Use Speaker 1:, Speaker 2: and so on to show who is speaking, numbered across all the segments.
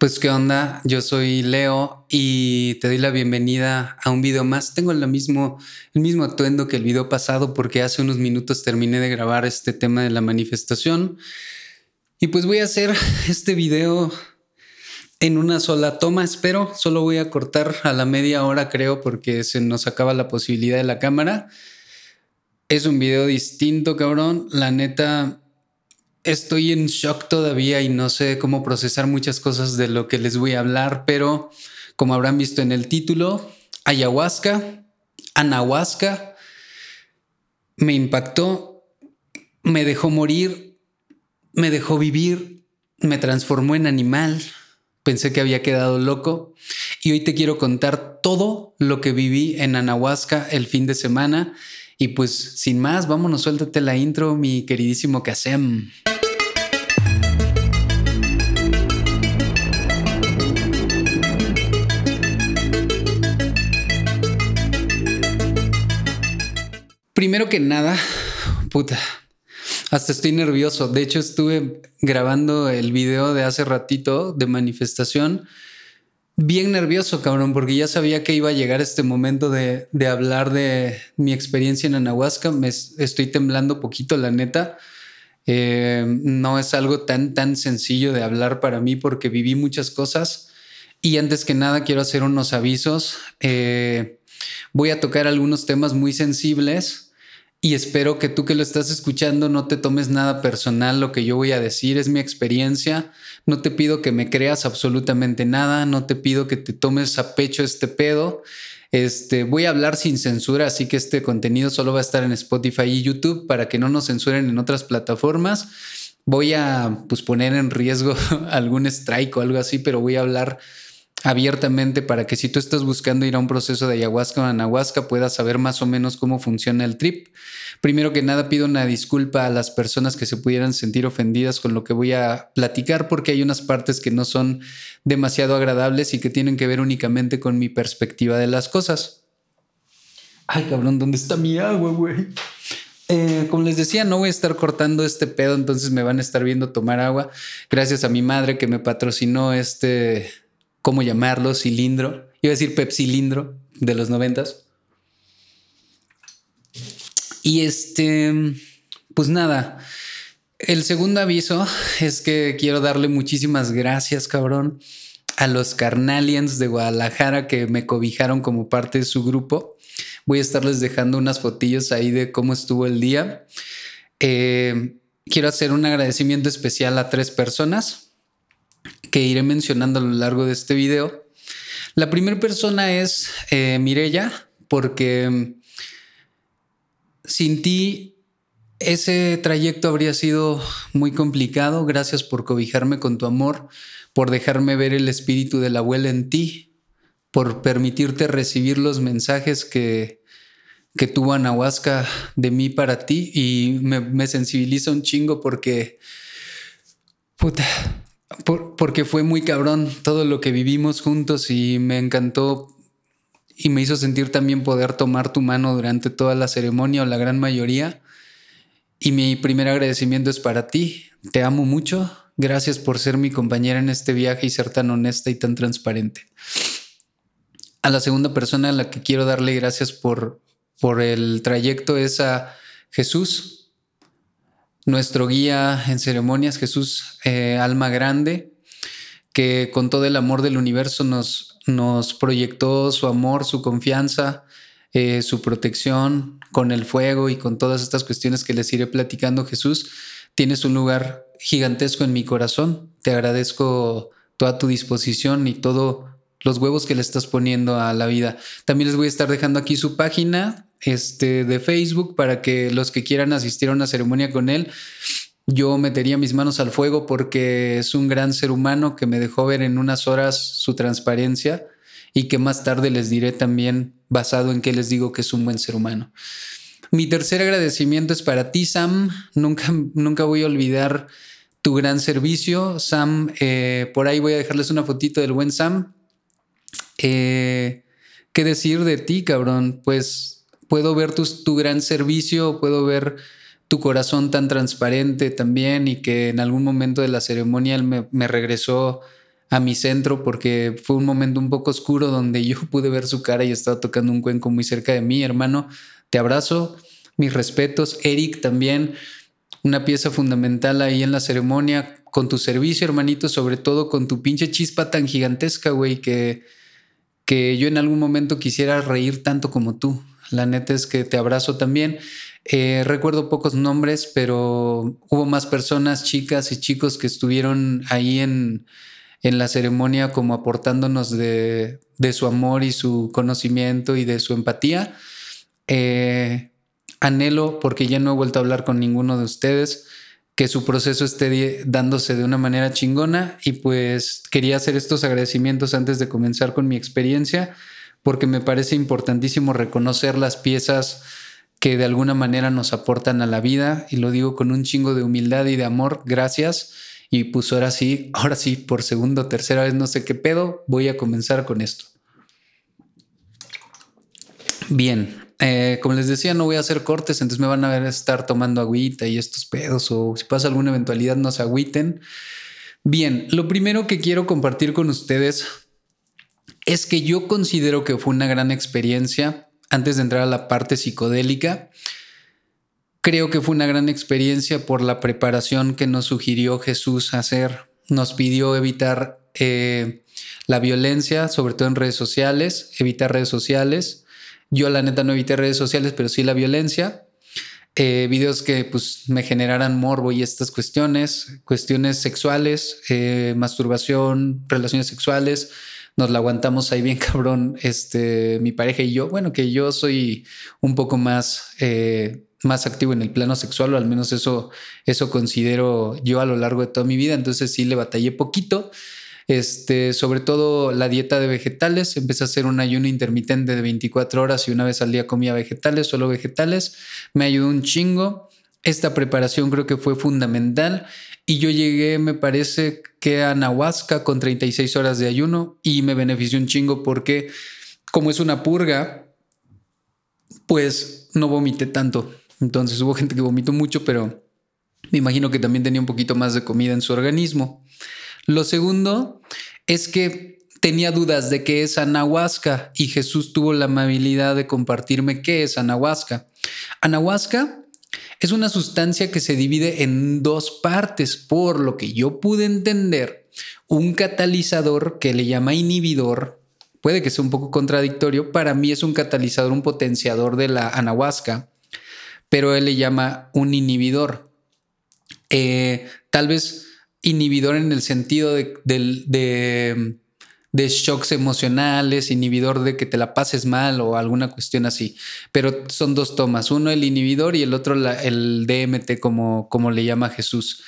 Speaker 1: Pues qué onda, yo soy Leo y te doy la bienvenida a un video más. Tengo lo mismo, el mismo atuendo que el video pasado porque hace unos minutos terminé de grabar este tema de la manifestación. Y pues voy a hacer este video en una sola toma, espero. Solo voy a cortar a la media hora creo porque se nos acaba la posibilidad de la cámara. Es un video distinto, cabrón. La neta, estoy en shock todavía y no sé cómo procesar muchas cosas de lo que les voy a hablar, pero como habrán visto en el título, ayahuasca, anahuasca, me impactó, me dejó morir, me dejó vivir, me transformó en animal, pensé que había quedado loco y hoy te quiero contar todo lo que viví en anahuasca el fin de semana. Y pues sin más, vámonos, suéltate la intro, mi queridísimo Kasem. Primero que nada, puta, hasta estoy nervioso. De hecho, estuve grabando el video de hace ratito de manifestación. Bien nervioso, cabrón, porque ya sabía que iba a llegar este momento de, hablar de mi experiencia en Anahuasca. Me estoy temblando poquito, la neta. Eh, no es algo tan, tan sencillo de hablar para mí porque viví muchas cosas. Y antes que nada, quiero hacer unos avisos. Eh, voy a tocar algunos temas muy sensibles y espero que tú que lo estás escuchando no te tomes nada personal lo que yo voy a decir, es mi experiencia. No te pido que me creas absolutamente nada, no te pido que te tomes a pecho este pedo. Este, voy a hablar sin censura, así que este contenido solo va a estar en Spotify y YouTube para que no nos censuren en otras plataformas. Voy a pues, poner en riesgo algún strike o algo así, pero voy a hablar abiertamente para que si tú estás buscando ir a un proceso de ayahuasca o anahuasca puedas saber más o menos cómo funciona el trip. Primero que nada pido una disculpa a las personas que se pudieran sentir ofendidas con lo que voy a platicar porque hay unas partes que no son demasiado agradables y que tienen que ver únicamente con mi perspectiva de las cosas. Ay, cabrón, ¿dónde está mi agua, güey? Eh, como les decía, no voy a estar cortando este pedo, entonces me van a estar viendo tomar agua. Gracias a mi madre que me patrocinó este, ¿cómo llamarlo? Cilindro. Iba a decir pepsilindro de los noventas. Y este, pues nada, el segundo aviso es que quiero darle muchísimas gracias, cabrón, a los Carnalians de Guadalajara que me cobijaron como parte de su grupo. Voy a estarles dejando unas fotillos ahí de cómo estuvo el día. Eh, quiero hacer un agradecimiento especial a tres personas que iré mencionando a lo largo de este video. La primera persona es eh, Mirella, porque mm, sin ti ese trayecto habría sido muy complicado. Gracias por cobijarme con tu amor, por dejarme ver el espíritu de la abuela en ti, por permitirte recibir los mensajes que, que tuvo Anahuasca de mí para ti y me, me sensibiliza un chingo porque, puta, porque fue muy cabrón todo lo que vivimos juntos y me encantó y me hizo sentir también poder tomar tu mano durante toda la ceremonia o la gran mayoría. Y mi primer agradecimiento es para ti. Te amo mucho. Gracias por ser mi compañera en este viaje y ser tan honesta y tan transparente. A la segunda persona a la que quiero darle gracias por, por el trayecto es a Jesús, nuestro guía en ceremonias, Jesús eh, Alma Grande, que con todo el amor del universo nos, nos proyectó su amor, su confianza, eh, su protección con el fuego y con todas estas cuestiones que les iré platicando, Jesús, tienes un lugar gigantesco en mi corazón. Te agradezco toda tu disposición y todos los huevos que le estás poniendo a la vida. También les voy a estar dejando aquí su página este, de Facebook para que los que quieran asistir a una ceremonia con él, yo metería mis manos al fuego porque es un gran ser humano que me dejó ver en unas horas su transparencia y que más tarde les diré también basado en que les digo que es un buen ser humano. Mi tercer agradecimiento es para ti, Sam. Nunca, nunca voy a olvidar tu gran servicio. Sam, eh, por ahí voy a dejarles una fotito del buen Sam. Eh, ¿Qué decir de ti, cabrón? Pues puedo ver tu, gran servicio, puedo ver tu corazón tan transparente también y que en algún momento de la ceremonia me, regresó a mi centro porque fue un momento un poco oscuro donde yo pude ver su cara y estaba tocando un cuenco muy cerca de mí, hermano. Te abrazo, mis respetos. Eric también, una pieza fundamental ahí en la ceremonia, con tu servicio, hermanito, sobre todo con tu pinche chispa tan gigantesca, güey, que, que yo en algún momento quisiera reír tanto como tú. La neta es que te abrazo también. Eh, recuerdo pocos nombres, pero hubo más personas, chicas y chicos que estuvieron ahí en, en la ceremonia como aportándonos de, de, su amor y su conocimiento y de su empatía. Eh, anhelo, porque ya no he vuelto a hablar con ninguno de ustedes, que su proceso esté dándose de una manera chingona y pues quería hacer estos agradecimientos antes de comenzar con mi experiencia porque me parece importantísimo reconocer las piezas que de alguna manera nos aportan a la vida y lo digo con un chingo de humildad y de amor, gracias. Y pues ahora sí, ahora sí, por segunda o tercera vez, no sé qué pedo, voy a comenzar con esto. Bien, eh, como les decía, no voy a hacer cortes, entonces me van a ver estar tomando agüita y estos pedos, o si pasa alguna eventualidad, no se agüiten. Bien, lo primero que quiero compartir con ustedes es que yo considero que fue una gran experiencia antes de entrar a la parte psicodélica. Creo que fue una gran experiencia por la preparación que nos sugirió Jesús hacer. Nos pidió evitar eh, la violencia, sobre todo en redes sociales, evitar redes sociales, yo la neta no evité redes sociales, pero sí la violencia. Eh, videos que pues me generaran morbo y estas cuestiones, cuestiones sexuales, eh, masturbación, relaciones sexuales. Nos la aguantamos ahí bien cabrón, este, mi pareja y yo. Bueno, que yo soy un poco más, eh, más activo en el plano sexual, o al menos eso, eso considero yo a lo largo de toda mi vida. Entonces sí le batallé poquito. Este, sobre todo la dieta de vegetales. Empecé a hacer un ayuno intermitente de 24 horas y una vez al día comía vegetales, solo vegetales. Me ayudó un chingo. Esta preparación creo que fue fundamental. Y yo llegué, me parece que a Nahuasca con 36 horas de ayuno y me benefició un chingo porque como es una purga, pues no vomité tanto. Entonces hubo gente que vomitó mucho, pero me imagino que también tenía un poquito más de comida en su organismo. Lo segundo es que tenía dudas de qué es anahuasca y Jesús tuvo la amabilidad de compartirme qué es anahuasca. Anahuasca es una sustancia que se divide en dos partes, por lo que yo pude entender, un catalizador que le llama inhibidor, puede que sea un poco contradictorio, para mí es un catalizador, un potenciador de la anahuasca, pero él le llama un inhibidor. Eh, tal vez inhibidor en el sentido de, de, shocks emocionales, inhibidor de que te la pases mal o alguna cuestión así. Pero son dos tomas, uno el inhibidor y el otro el DMT como, como le llama Jesús.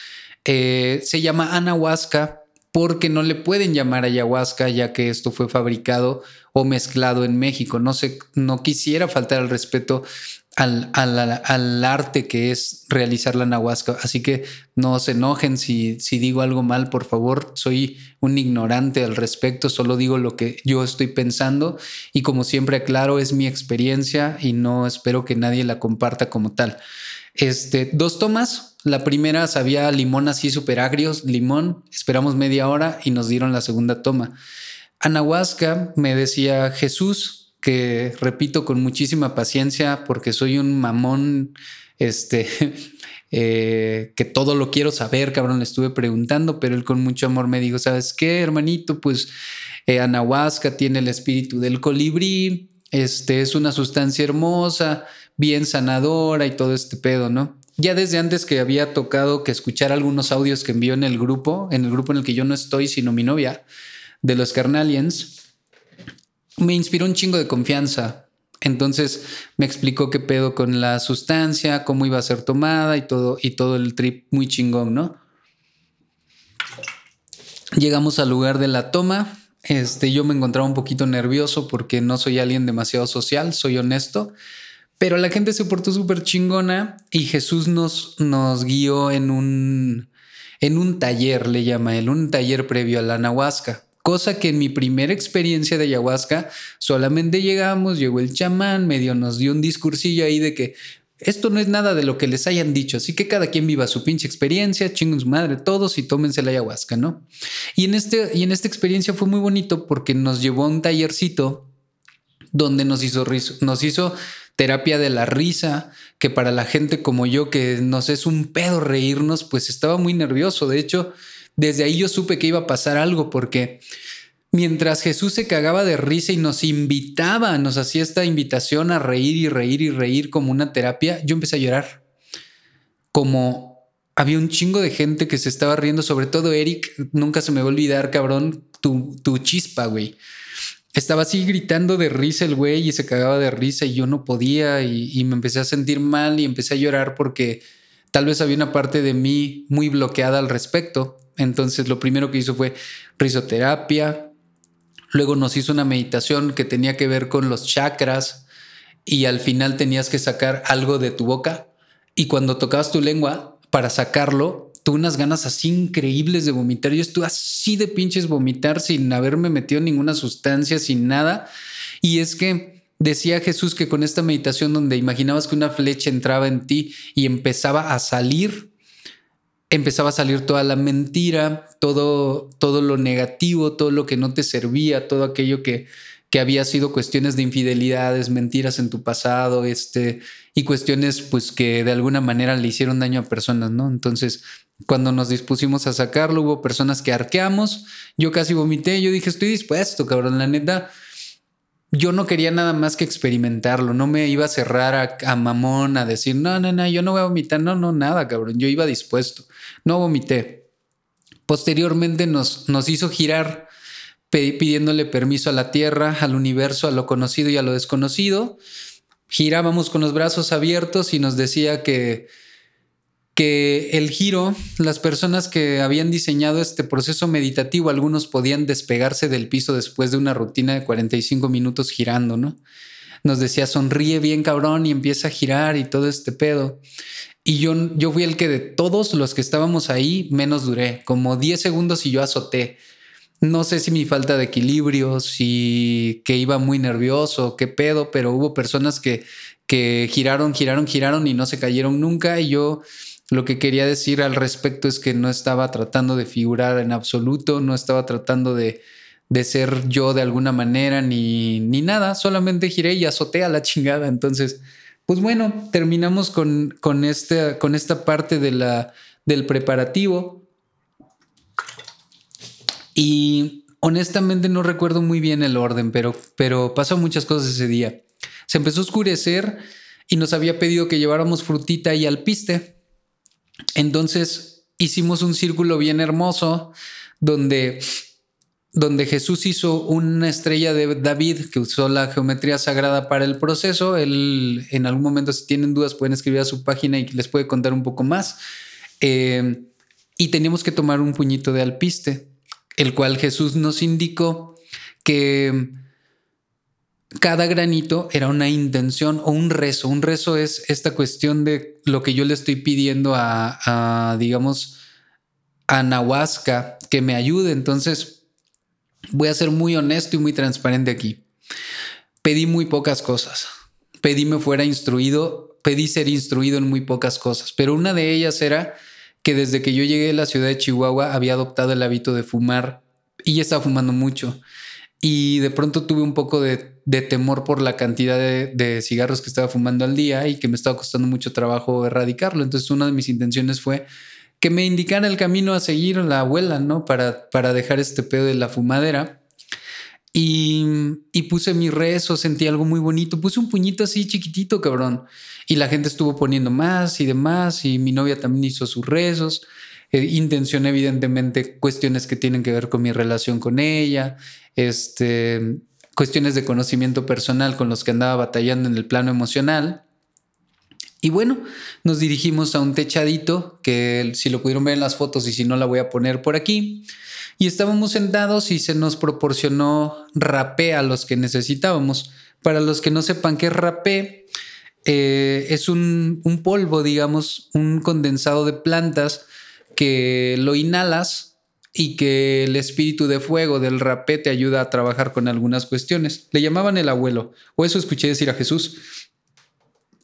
Speaker 1: Eh, se llama anahuasca porque no le pueden llamar ayahuasca ya que esto fue fabricado o mezclado en México. No, sé, no quisiera faltar al respeto al, al, arte que es realizar la anahuasca. Así que no se enojen si, si digo algo mal, por favor. Soy un ignorante al respecto, solo digo lo que yo estoy pensando y como siempre aclaro, es mi experiencia y no espero que nadie la comparta como tal. Este, dos tomas. La primera sabía limón así súper agrios, limón. Esperamos media hora y nos dieron la segunda toma. Anahuasca me decía Jesús, que repito con muchísima paciencia porque soy un mamón, este, eh, que todo lo quiero saber, cabrón, le estuve preguntando, pero él con mucho amor me dijo, ¿sabes qué, hermanito? Pues eh, Anahuasca tiene el espíritu del colibrí, este, es una sustancia hermosa, bien sanadora y todo este pedo, ¿no? Ya desde antes que había tocado que escuchar algunos audios que envió en el grupo, en el grupo en el que yo no estoy, sino mi novia, de los Carnalians, me inspiró un chingo de confianza. Entonces me explicó qué pedo con la sustancia, cómo iba a ser tomada y todo, y todo el trip muy chingón, ¿no? Llegamos al lugar de la toma. Este, yo me encontraba un poquito nervioso porque no soy alguien demasiado social, soy honesto. Pero la gente se portó súper chingona y Jesús nos, nos guió en un, en un taller, le llama él, un taller previo a la anahuasca. Cosa que en mi primera experiencia de ayahuasca solamente llegamos, llegó el chamán, medio nos dio un discursillo ahí de que esto no es nada de lo que les hayan dicho, así que cada quien viva su pinche experiencia, chinguen su madre todos y tómense la ayahuasca, ¿no? Y en, este, y en esta experiencia fue muy bonito porque nos llevó a un tallercito donde nos hizo, nos hizo terapia de la risa, que para la gente como yo, que nos es un pedo reírnos, pues estaba muy nervioso. De hecho, desde ahí yo supe que iba a pasar algo porque mientras Jesús se cagaba de risa y nos invitaba, nos hacía esta invitación a reír y reír y reír como una terapia, yo empecé a llorar. Como había un chingo de gente que se estaba riendo, sobre todo Eric, nunca se me va a olvidar, cabrón, tu, tu chispa, güey. Estaba así gritando de risa el güey y se cagaba de risa y yo no podía y, y me empecé a sentir mal y empecé a llorar porque tal vez había una parte de mí muy bloqueada al respecto. Entonces lo primero que hizo fue risoterapia, Luego nos hizo una meditación que tenía que ver con los chakras y al final tenías que sacar algo de tu boca. Y cuando tocabas tu lengua para sacarlo, tuve unas ganas así increíbles de vomitar. Yo estuve así de pinches vomitar sin haberme metido ninguna sustancia, sin nada. Y es que decía Jesús que con esta meditación donde imaginabas que una flecha entraba en ti y empezaba a salir empezaba a salir toda la mentira, todo, todo lo negativo, todo lo que no te servía, todo aquello que, que había sido cuestiones de infidelidades, mentiras en tu pasado, este, y cuestiones pues que de alguna manera le hicieron daño a personas, ¿no? Entonces, cuando nos dispusimos a sacarlo, hubo personas que arqueamos, yo casi vomité, yo dije, estoy dispuesto, cabrón, la neta, yo no quería nada más que experimentarlo, no me iba a cerrar a, mamón a decir, no, no, no, yo no voy a vomitar, no, no, nada, cabrón, yo iba dispuesto, no vomité. Posteriormente nos, nos hizo girar pidiéndole permiso a la tierra, al universo, a lo conocido y a lo desconocido. Girábamos con los brazos abiertos y nos decía que que el giro, las personas que habían diseñado este proceso meditativo, algunos podían despegarse del piso después de una rutina de 45 minutos girando, ¿no? Nos decía, sonríe bien cabrón y empieza a girar y todo este pedo. Y yo, yo fui el que de todos los que estábamos ahí menos duré, como 10 segundos y yo azoté. No sé si mi falta de equilibrio, si que iba muy nervioso, qué pedo, pero hubo personas que, que giraron, giraron, giraron y no se cayeron nunca y yo lo que quería decir al respecto es que no estaba tratando de figurar en absoluto, no estaba tratando de, ser yo de alguna manera ni, ni, nada, solamente giré y azoté a la chingada. Entonces, pues bueno, terminamos con, con, este, con esta parte de la, del preparativo. Y honestamente no recuerdo muy bien el orden, pero, pero pasó muchas cosas ese día. Se empezó a oscurecer y nos había pedido que lleváramos frutita y alpiste. Entonces hicimos un círculo bien hermoso donde, donde Jesús hizo una estrella de David que usó la geometría sagrada para el proceso. Él, en algún momento, si tienen dudas, pueden escribir a su página y les puede contar un poco más. Eh, y teníamos que tomar un puñito de alpiste, el cual Jesús nos indicó que cada granito era una intención o un rezo. Un rezo es esta cuestión de lo que yo le estoy pidiendo a, digamos, a Nahuasca que me ayude. Entonces, voy a ser muy honesto y muy transparente aquí. Pedí muy pocas cosas. Pedí me fuera instruido, pedí ser instruido en muy pocas cosas, pero una de ellas era que desde que yo llegué a la ciudad de Chihuahua había adoptado el hábito de fumar y estaba fumando mucho y de pronto tuve un poco de, temor por la cantidad de, cigarros que estaba fumando al día y que me estaba costando mucho trabajo erradicarlo. Entonces una de mis intenciones fue que me indicara el camino a seguir la abuela, ¿no? Para, para dejar este pedo de la fumadera. Y, y, puse mi rezo, sentí algo muy bonito, puse un puñito así chiquitito, cabrón. Y la gente estuvo poniendo más y demás, y mi novia también hizo sus rezos. Eh, intencioné evidentemente cuestiones que tienen que ver con mi relación con ella, este, cuestiones de conocimiento personal con los que andaba batallando en el plano emocional. Y bueno, nos dirigimos a un techadito que si lo pudieron ver en las fotos y si no la voy a poner por aquí. Y estábamos sentados y se nos proporcionó rapé a los que necesitábamos. Para los que no sepan qué es rapé, eh, es un, un polvo, digamos, un condensado de plantas que lo inhalas y que el espíritu de fuego del rapé te ayuda a trabajar con algunas cuestiones. Le llamaban el abuelo, o eso escuché decir a Jesús.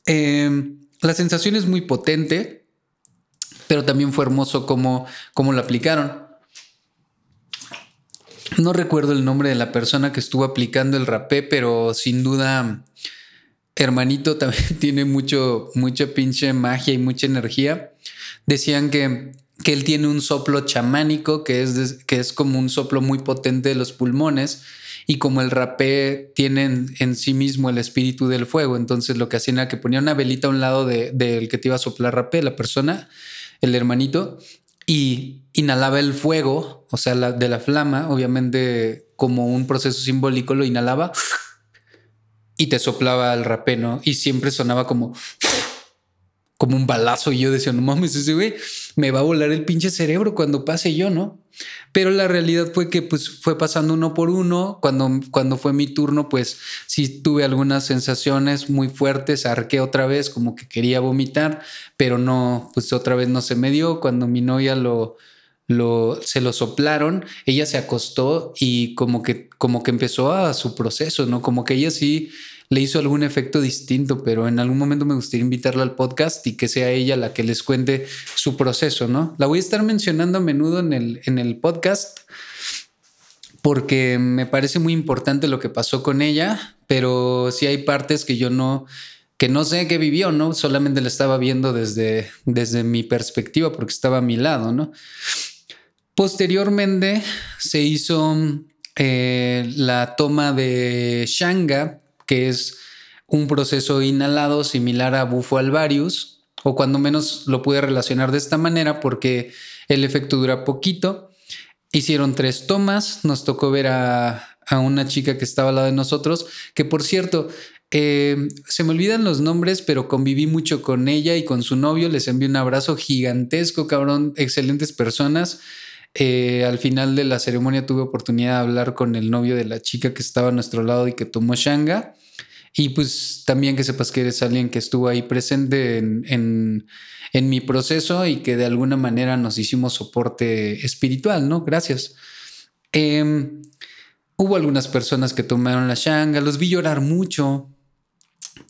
Speaker 1: Em, la sensación es muy potente, pero también fue hermoso cómo, cómo lo aplicaron. No recuerdo el nombre de la persona que estuvo aplicando el rapé, pero sin duda, hermanito también tiene mucho, mucha pinche magia y mucha energía. Decían que, que él tiene un soplo chamánico, que es, que es como un soplo muy potente de los pulmones, y como el rapé tiene en, sí mismo el espíritu del fuego, entonces lo que hacían era que ponía una velita a un lado del que te iba a soplar rapé, la persona, el hermanito, y inhalaba el fuego, o sea, de la flama, obviamente como un proceso simbólico, lo inhalaba y te soplaba el rapé, ¿no? Y siempre sonaba como como un balazo y yo decía, no mames, ese güey me va a volar el pinche cerebro cuando pase yo, ¿no? Pero la realidad fue que pues fue pasando uno por uno. Cuando, cuando fue mi turno, pues sí tuve algunas sensaciones muy fuertes, arqué otra vez como que quería vomitar, pero no, pues otra vez no se me dio. Cuando mi novia lo, lo, se lo soplaron, ella se acostó y como que, como que empezó a su proceso, ¿no? Como que ella sí le hizo algún efecto distinto, pero en algún momento me gustaría invitarla al podcast y que sea ella la que les cuente su proceso, ¿no? La voy a estar mencionando a menudo en el, en el podcast porque me parece muy importante lo que pasó con ella, pero sí hay partes que yo no que no sé qué vivió, ¿no? Solamente la estaba viendo desde, desde mi perspectiva porque estaba a mi lado, ¿no? Posteriormente se hizo eh, la toma de Shanga, que es un proceso inhalado similar a bufo alvarius, o cuando menos lo pude relacionar de esta manera porque el efecto dura poquito. Hicieron tres tomas, nos tocó ver a, una chica que estaba al lado de nosotros, que por cierto, eh, se me olvidan los nombres, pero conviví mucho con ella y con su novio, les envié un abrazo gigantesco, cabrón, excelentes personas. Eh, al final de la ceremonia tuve oportunidad de hablar con el novio de la chica que estaba a nuestro lado y que tomó Shanga. Y pues también que sepas que eres alguien que estuvo ahí presente en, mi proceso y que de alguna manera nos hicimos soporte espiritual, ¿no? Gracias. Em, hubo algunas personas que tomaron la shanga, los vi llorar mucho.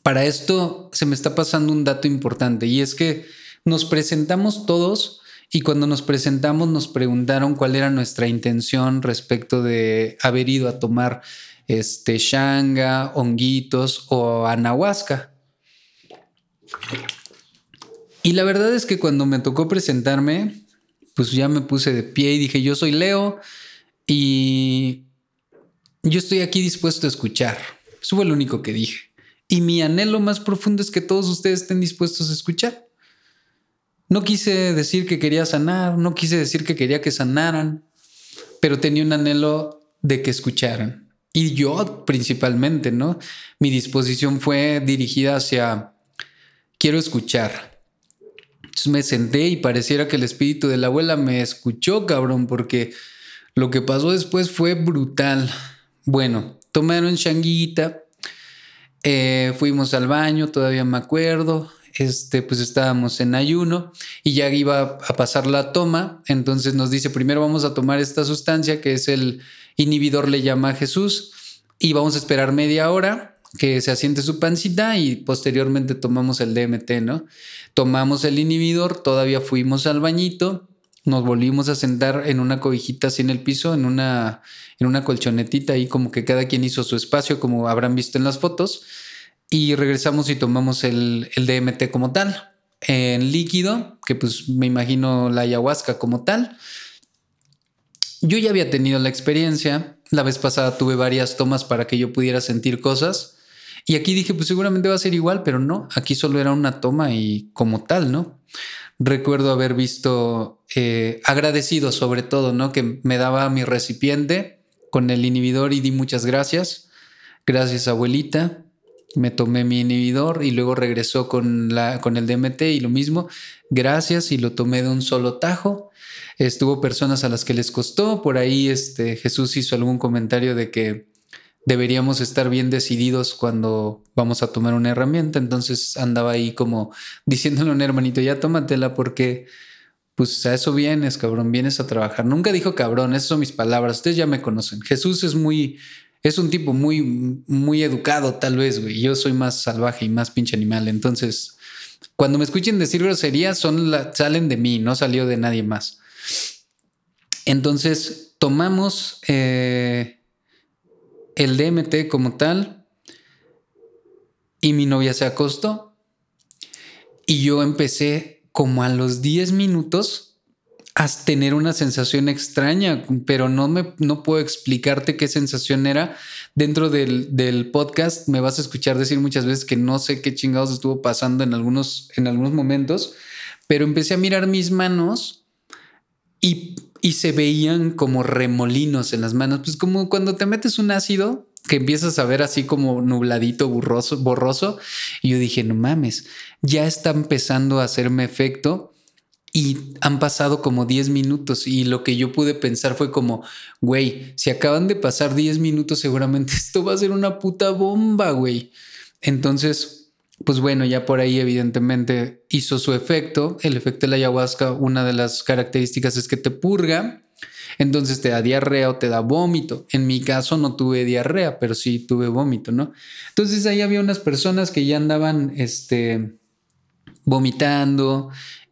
Speaker 1: Para esto se me está pasando un dato importante y es que nos presentamos todos y cuando nos presentamos nos preguntaron cuál era nuestra intención respecto de haber ido a tomar este shanga, honguitos o anahuasca. Y la verdad es que cuando me tocó presentarme, pues ya me puse de pie y dije, yo soy Leo y yo estoy aquí dispuesto a escuchar. Eso fue lo único que dije. Y mi anhelo más profundo es que todos ustedes estén dispuestos a escuchar. No quise decir que quería sanar, no quise decir que quería que sanaran, pero tenía un anhelo de que escucharan. Y yo principalmente, ¿no? Mi disposición fue dirigida hacia, quiero escuchar. Entonces me senté y pareciera que el espíritu de la abuela me escuchó, cabrón, porque lo que pasó después fue brutal. Bueno, tomaron changuita, eh, fuimos al baño, todavía me acuerdo, este, pues estábamos en ayuno y ya iba a pasar la toma. Entonces nos dice, primero vamos a tomar esta sustancia que es el inhibidor, le llama a Jesús, y vamos a esperar media hora que se asiente su pancita y posteriormente tomamos el DMT, ¿no? Tomamos el inhibidor, todavía fuimos al bañito, nos volvimos a sentar en una cobijita así en el piso, en una, en una colchonetita ahí como que cada quien hizo su espacio, como habrán visto en las fotos y regresamos y tomamos el, DMT como tal, en líquido, que pues me imagino la ayahuasca como tal. Yo ya había tenido la experiencia, la vez pasada tuve varias tomas para que yo pudiera sentir cosas. Y aquí dije, pues seguramente va a ser igual, pero no, aquí solo era una toma y como tal, ¿no? Recuerdo haber visto, eh, agradecido sobre todo, ¿no? Que me daba mi recipiente con el inhibidor y di muchas gracias. Gracias, abuelita me tomé mi inhibidor y luego regresó con, la, con el DMT y lo mismo, gracias y lo tomé de un solo tajo. Estuvo personas a las que les costó, por ahí este, Jesús hizo algún comentario de que deberíamos estar bien decididos cuando vamos a tomar una herramienta, entonces andaba ahí como diciéndole a un hermanito, ya tómatela porque pues a eso vienes, cabrón, vienes a trabajar. Nunca dijo cabrón, esas son mis palabras, ustedes ya me conocen. Jesús es muy es un tipo muy, muy educado, tal vez, güey. Yo soy más salvaje y más pinche animal. Entonces, Cuando me escuchen decir groserías, son salen de mí, no salió de nadie más. Entonces, tomamos eh, el DMT como tal y mi novia se acostó y yo empecé como a los 10 minutos a tener una sensación extraña, pero no, me, no puedo explicarte qué sensación era. Dentro del, del, podcast me vas a escuchar decir muchas veces que no sé qué chingados estuvo pasando en algunos, en algunos momentos, pero empecé a mirar mis manos y, y se veían como remolinos en las manos, pues como cuando te metes un ácido que empiezas a ver así como nubladito, borroso, borroso. Y yo dije, no mames, ya está empezando a hacerme efecto y han pasado como 10 minutos y lo que yo pude pensar fue como, güey, si acaban de pasar 10 minutos seguramente esto va a ser una puta bomba, güey. Entonces, pues bueno, ya por ahí evidentemente hizo su efecto. El efecto de la ayahuasca, una de las características es que te purga. Entonces te da diarrea o te da vómito. En mi caso no tuve diarrea, pero sí tuve vómito, ¿no? Entonces ahí había unas personas que ya andaban, este, vomitando,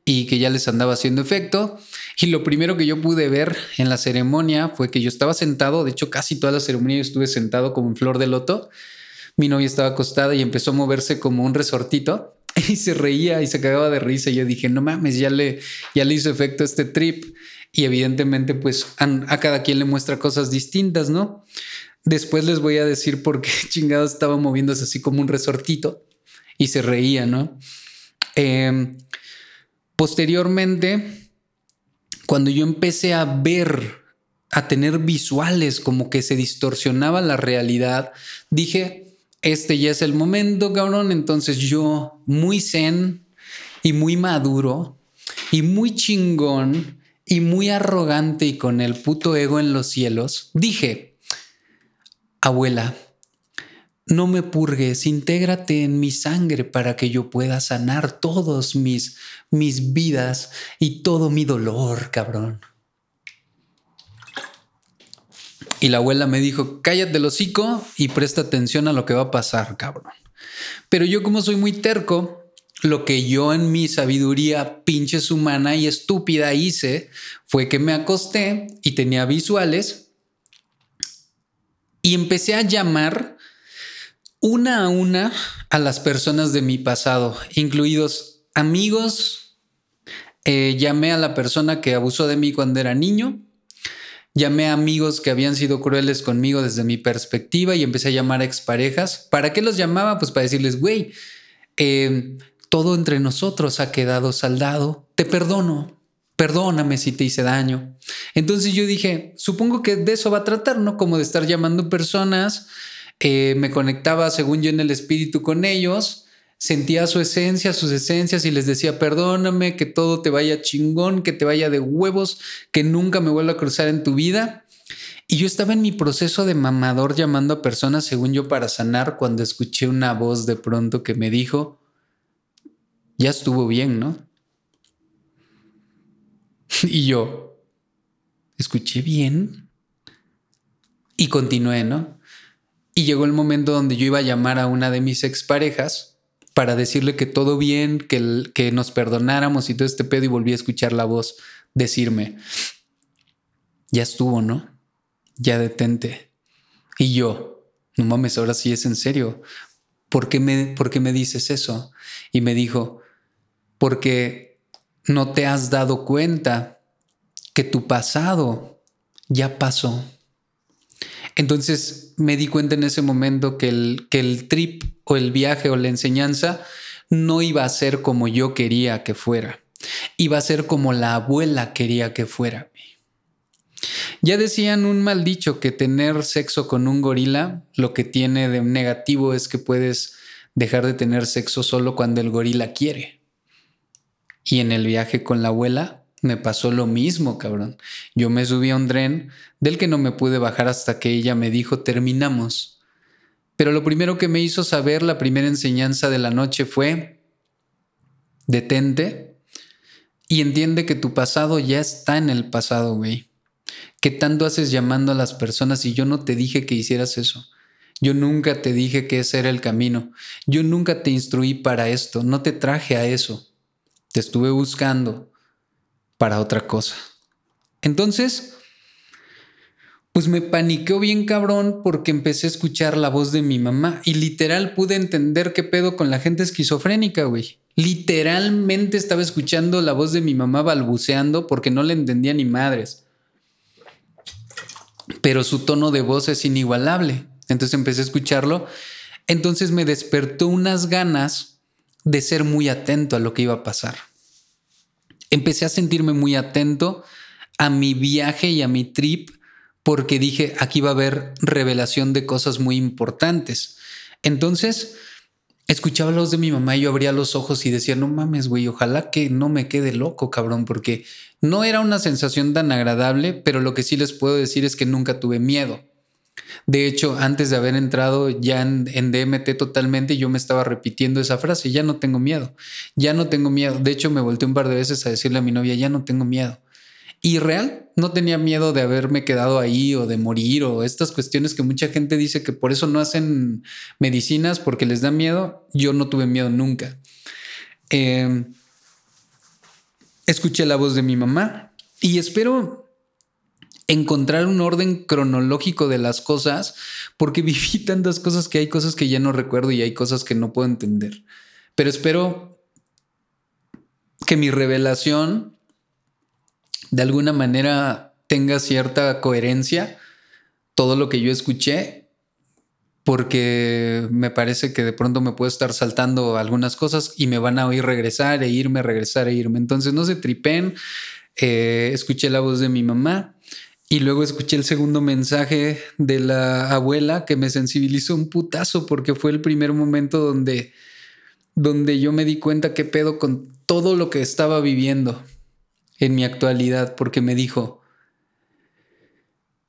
Speaker 1: y que ya les andaba haciendo efecto. Y lo primero que yo pude ver en la ceremonia fue que yo estaba sentado, de hecho casi toda la ceremonia yo estuve sentado como en flor de loto. Mi novia estaba acostada y empezó a moverse como un resortito y se reía y se cagaba de risa. Y yo dije, no mames, ya le, ya le hizo efecto este trip. Y evidentemente pues a, cada quien le muestra cosas distintas, ¿no? Después les voy a decir por qué chingados estaba moviéndose así como un resortito y se reía, ¿no? Eh, Posteriormente, cuando yo empecé a ver, a tener visuales como que se distorsionaba la realidad, dije, este ya es el momento, cabrón. Entonces yo, muy zen y muy maduro y muy chingón y muy arrogante y con el puto ego en los cielos, dije, abuela, no me purgues, intégrate en mi sangre para que yo pueda sanar todos mis, mis vidas y todo mi dolor, cabrón. Y la abuela me dijo, cállate el hocico y presta atención a lo que va a pasar, cabrón. Pero yo como soy muy terco, lo que yo en mi sabiduría pinches humana y estúpida hice fue que me acosté y tenía visuales y empecé a llamar una a una a las personas de mi pasado, incluidos amigos. Eh, llamé a la persona que abusó de mí cuando era niño. Llamé a amigos que habían sido crueles conmigo desde mi perspectiva y empecé a llamar a exparejas. ¿Para qué los llamaba? Pues para decirles, güey, eh, todo entre nosotros ha quedado saldado. Te perdono. Perdóname si te hice daño. Entonces yo dije, supongo que de eso va a tratar, ¿no? Como de estar llamando personas eh, me conectaba, según yo, en el espíritu con ellos, sentía su esencia, sus esencias y les decía, perdóname, que todo te vaya chingón, que te vaya de huevos, que nunca me vuelva a cruzar en tu vida. Y yo estaba en mi proceso de mamador llamando a personas, según yo, para sanar, cuando escuché una voz de pronto que me dijo, ya estuvo bien, ¿no? Y yo, escuché bien y continué, ¿no? Y llegó el momento donde yo iba a llamar a una de mis exparejas para decirle que todo bien, que, que nos perdonáramos y todo este pedo y volví a escuchar la voz decirme, ya estuvo, ¿no? Ya detente. Y yo, no mames, ahora sí es en serio. ¿Por qué me, por qué me dices eso? Y me dijo, porque no te has dado cuenta que tu pasado ya pasó. Entonces me di cuenta en ese momento que el, que el trip o el viaje o la enseñanza no iba a ser como yo quería que fuera, iba a ser como la abuela quería que fuera. Ya decían un mal dicho que tener sexo con un gorila lo que tiene de negativo es que puedes dejar de tener sexo solo cuando el gorila quiere. Y en el viaje con la abuela me pasó lo mismo, cabrón. Yo me subí a un tren del que no me pude bajar hasta que ella me dijo terminamos. Pero lo primero que me hizo saber la primera enseñanza de la noche fue detente y entiende que tu pasado ya está en el pasado, güey. ¿Qué tanto haces llamando a las personas y yo no te dije que hicieras eso? Yo nunca te dije que ese era el camino. Yo nunca te instruí para esto. No te traje a eso. Te estuve buscando para otra cosa. Entonces, pues me paniqueó bien cabrón porque empecé a escuchar la voz de mi mamá y literal pude entender qué pedo con la gente esquizofrénica, güey. Literalmente estaba escuchando la voz de mi mamá balbuceando porque no le entendía ni madres. Pero su tono de voz es inigualable. Entonces empecé a escucharlo. Entonces me despertó unas ganas de ser muy atento a lo que iba a pasar. Empecé a sentirme muy atento a mi viaje y a mi trip porque dije, aquí va a haber revelación de cosas muy importantes. Entonces, escuchaba la voz de mi mamá y yo abría los ojos y decía, no mames, güey, ojalá que no me quede loco, cabrón, porque no era una sensación tan agradable, pero lo que sí les puedo decir es que nunca tuve miedo. De hecho, antes de haber entrado ya en, DMT totalmente, yo me estaba repitiendo esa frase, ya no tengo miedo, ya no tengo miedo. De hecho, me volteé un par de veces a decirle a mi novia, ya no tengo miedo. Y real, no tenía miedo de haberme quedado ahí o de morir o estas cuestiones que mucha gente dice que por eso no hacen medicinas porque les da miedo. Yo no tuve miedo nunca. Em, escuché la voz de mi mamá y espero encontrar un orden cronológico de las cosas porque viví tantas cosas que hay cosas que ya no recuerdo y hay cosas que no puedo entender. Pero espero que mi revelación de alguna manera tenga cierta coherencia todo lo que yo escuché, porque me parece que de pronto me puedo estar saltando algunas cosas y me van a oír regresar e irme, regresar e irme. Entonces no se tripen. Eh, escuché la voz de mi mamá y luego escuché el segundo mensaje de la abuela que me sensibilizó un putazo porque fue el primer momento donde, donde yo me di cuenta qué pedo con todo lo que estaba viviendo en mi actualidad porque me dijo,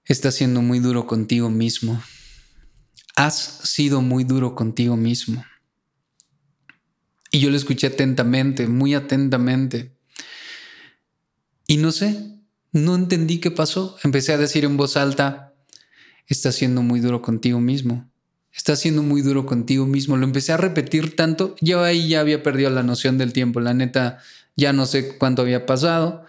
Speaker 1: estás siendo muy duro contigo mismo. Has sido muy duro contigo mismo. Y yo lo escuché atentamente, muy atentamente. Y no sé, no entendí qué pasó. Empecé a decir en voz alta, estás siendo muy duro contigo mismo. Estás siendo muy duro contigo mismo. Lo empecé a repetir tanto. Yo ahí ya había perdido la noción del tiempo. La neta, ya no sé cuánto había pasado,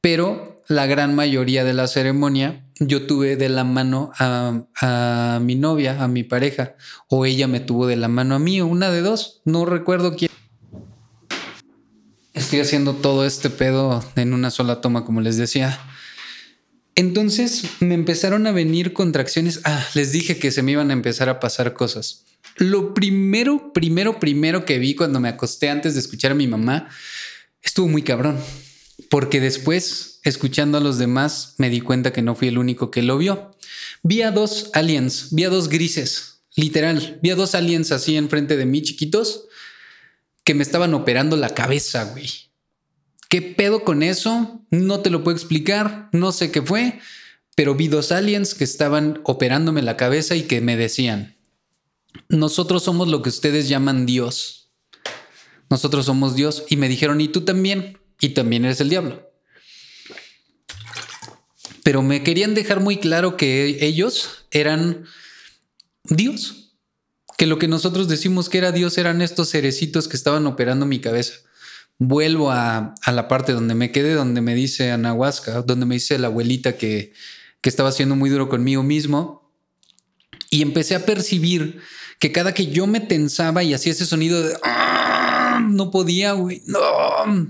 Speaker 1: pero la gran mayoría de la ceremonia yo tuve de la mano a, mi novia, a mi pareja, o ella me tuvo de la mano a mí, una de dos, no recuerdo quién. Estoy haciendo todo este pedo en una sola toma, como les decía. Entonces me empezaron a venir contracciones. Ah, les dije que se me iban a empezar a pasar cosas. Lo primero, primero, primero que vi cuando me acosté antes de escuchar a mi mamá estuvo muy cabrón, porque después, escuchando a los demás, me di cuenta que no fui el único que lo vio. Vi a dos aliens, vi a dos grises, literal, vi a dos aliens así enfrente de mí, chiquitos, que me estaban operando la cabeza, güey. ¿Qué pedo con eso? No te lo puedo explicar, no sé qué fue, pero vi dos aliens que estaban operándome la cabeza y que me decían, nosotros somos lo que ustedes llaman Dios nosotros somos Dios. Y me dijeron, y tú también, y también eres el diablo. Pero me querían dejar muy claro que ellos eran Dios. Que lo que nosotros decimos que era Dios eran estos cerecitos que estaban operando mi cabeza. Vuelvo a, la parte donde me quedé, donde me dice Anahuasca, donde me dice la abuelita que, que estaba siendo muy duro conmigo mismo. Y empecé a percibir que cada que yo me tensaba y hacía ese sonido de no podía, no,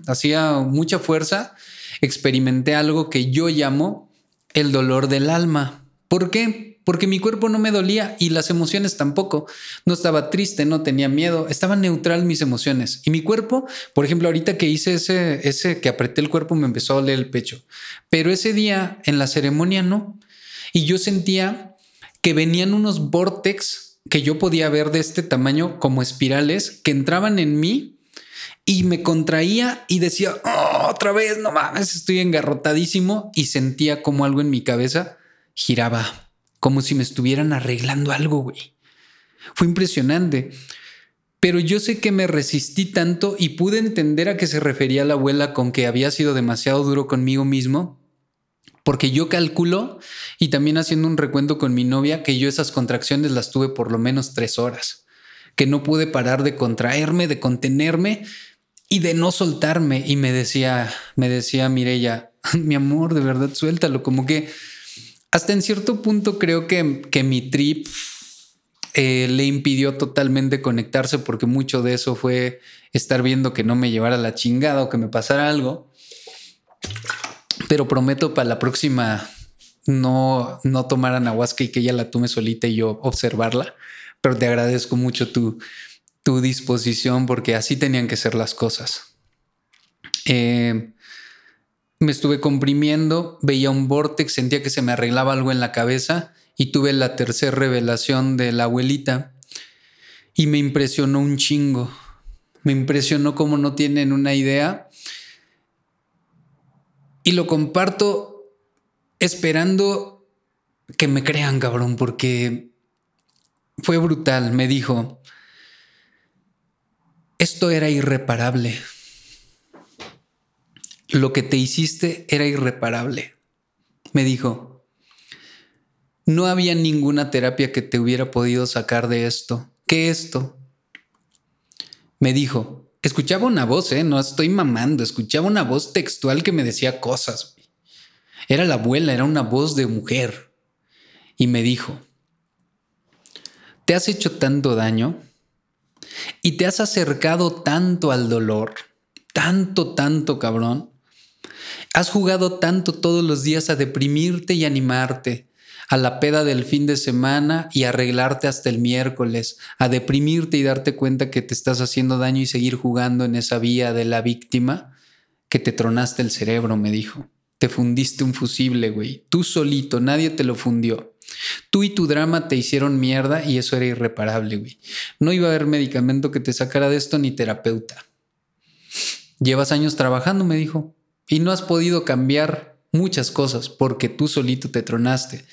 Speaker 1: hacía mucha fuerza, experimenté algo que yo llamo el dolor del alma. ¿Por qué? Porque mi cuerpo no me dolía y las emociones tampoco. No estaba triste, no tenía miedo, estaba neutral mis emociones. Y mi cuerpo, por ejemplo, ahorita que hice ese, ese que apreté el cuerpo me empezó a doler el pecho. Pero ese día en la ceremonia no. Y yo sentía que venían unos vortex que yo podía ver de este tamaño como espirales que entraban en mí y me contraía y decía, oh, otra vez, no mames, estoy engarrotadísimo y sentía como algo en mi cabeza giraba, como si me estuvieran arreglando algo, güey. Fue impresionante. Pero yo sé que me resistí tanto y pude entender a qué se refería la abuela con que había sido demasiado duro conmigo mismo, Porque yo calculo y también haciendo un recuento con mi novia que yo esas contracciones las tuve por lo menos tres horas, que no pude parar de contraerme, de contenerme y de no soltarme. Y me decía, me decía Mirella, mi amor, de verdad, suéltalo. Como que hasta en cierto punto creo que, que mi trip eh, le impidió totalmente conectarse porque mucho de eso fue estar viendo que no me llevara la chingada o que me pasara algo. Pero prometo para la próxima no, no tomar anahuasca y que ella la tome solita y yo observarla. Pero te agradezco mucho tu, tu disposición porque así tenían que ser las cosas. Eh, me estuve comprimiendo, veía un vortex, sentía que se me arreglaba algo en la cabeza y tuve la tercera revelación de la abuelita y me impresionó un chingo. Me impresionó como no tienen una idea. Y lo comparto esperando que me crean, cabrón, porque fue brutal. Me dijo, esto era irreparable. Lo que te hiciste era irreparable. Me dijo, no había ninguna terapia que te hubiera podido sacar de esto. ¿Qué esto? Me dijo, escuchaba una voz, ¿eh? No estoy mamando, escuchaba una voz textual que me decía cosas. Era la abuela, era una voz de mujer. Y me dijo, ¿te has hecho tanto daño? ¿Y te has acercado tanto al dolor? Tanto, tanto, cabrón. Has jugado tanto todos los días a deprimirte y animarte, a la peda del fin de semana y arreglarte hasta el miércoles, a deprimirte y darte cuenta que te estás haciendo daño y seguir jugando en esa vía de la víctima, que te tronaste el cerebro, me dijo. Te fundiste un fusible, güey. Tú solito, nadie te lo fundió. Tú y tu drama te hicieron mierda y eso era irreparable, güey. No iba a haber medicamento que te sacara de esto ni terapeuta. Llevas años trabajando, me dijo, y no has podido cambiar muchas cosas porque tú solito te tronaste.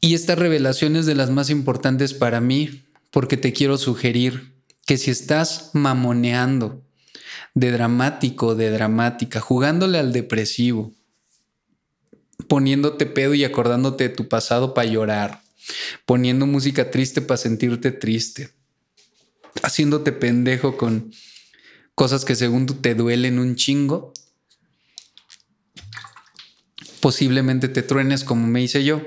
Speaker 1: Y esta revelación es de las más importantes para mí porque te quiero sugerir que si estás mamoneando de dramático, de dramática, jugándole al depresivo, poniéndote pedo y acordándote de tu pasado para llorar, poniendo música triste para sentirte triste, haciéndote pendejo con cosas que según tú te duelen un chingo, posiblemente te truenes como me hice yo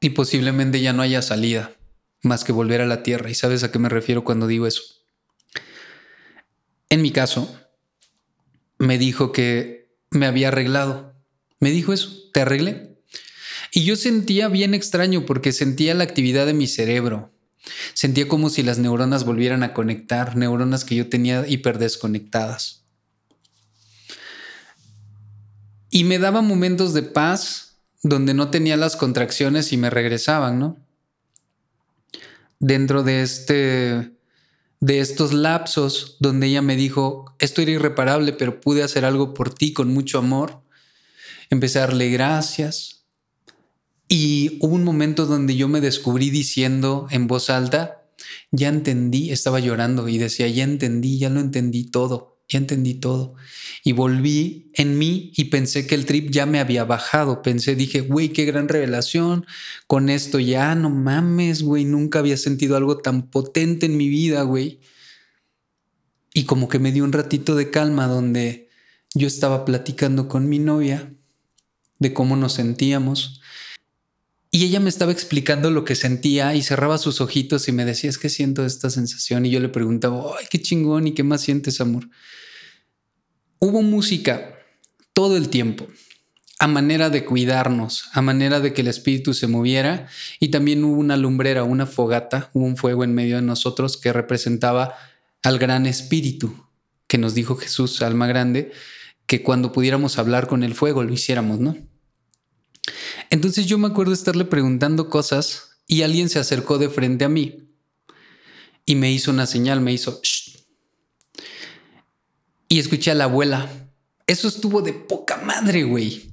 Speaker 1: y posiblemente ya no haya salida más que volver a la tierra. ¿Y sabes a qué me refiero cuando digo eso? En mi caso, me dijo que me había arreglado. Me dijo eso, te arreglé. Y yo sentía bien extraño porque sentía la actividad de mi cerebro. Sentía como si las neuronas volvieran a conectar, neuronas que yo tenía hiperdesconectadas. Y me daba momentos de paz donde no tenía las contracciones y me regresaban, ¿no? Dentro de este de estos lapsos donde ella me dijo, esto era irreparable, pero pude hacer algo por ti con mucho amor. Empecé a darle gracias. Y hubo un momento donde yo me descubrí diciendo en voz alta, ya entendí, estaba llorando y decía, ya entendí, ya lo entendí todo ya entendí todo. Y volví en mí y pensé que el trip ya me había bajado. Pensé, dije, güey, qué gran revelación. Con esto ya, no mames, güey, nunca había sentido algo tan potente en mi vida, güey. Y como que me dio un ratito de calma donde yo estaba platicando con mi novia de cómo nos sentíamos. Y ella me estaba explicando lo que sentía y cerraba sus ojitos y me decía, es que siento esta sensación. Y yo le preguntaba, ay, qué chingón y qué más sientes, amor. Hubo música todo el tiempo, a manera de cuidarnos, a manera de que el espíritu se moviera. Y también hubo una lumbrera, una fogata, hubo un fuego en medio de nosotros que representaba al gran espíritu que nos dijo Jesús, alma grande, que cuando pudiéramos hablar con el fuego lo hiciéramos, ¿no? Entonces yo me acuerdo estarle preguntando cosas y alguien se acercó de frente a mí y me hizo una señal, me hizo... Y escuché a la abuela. Eso estuvo de poca madre, güey.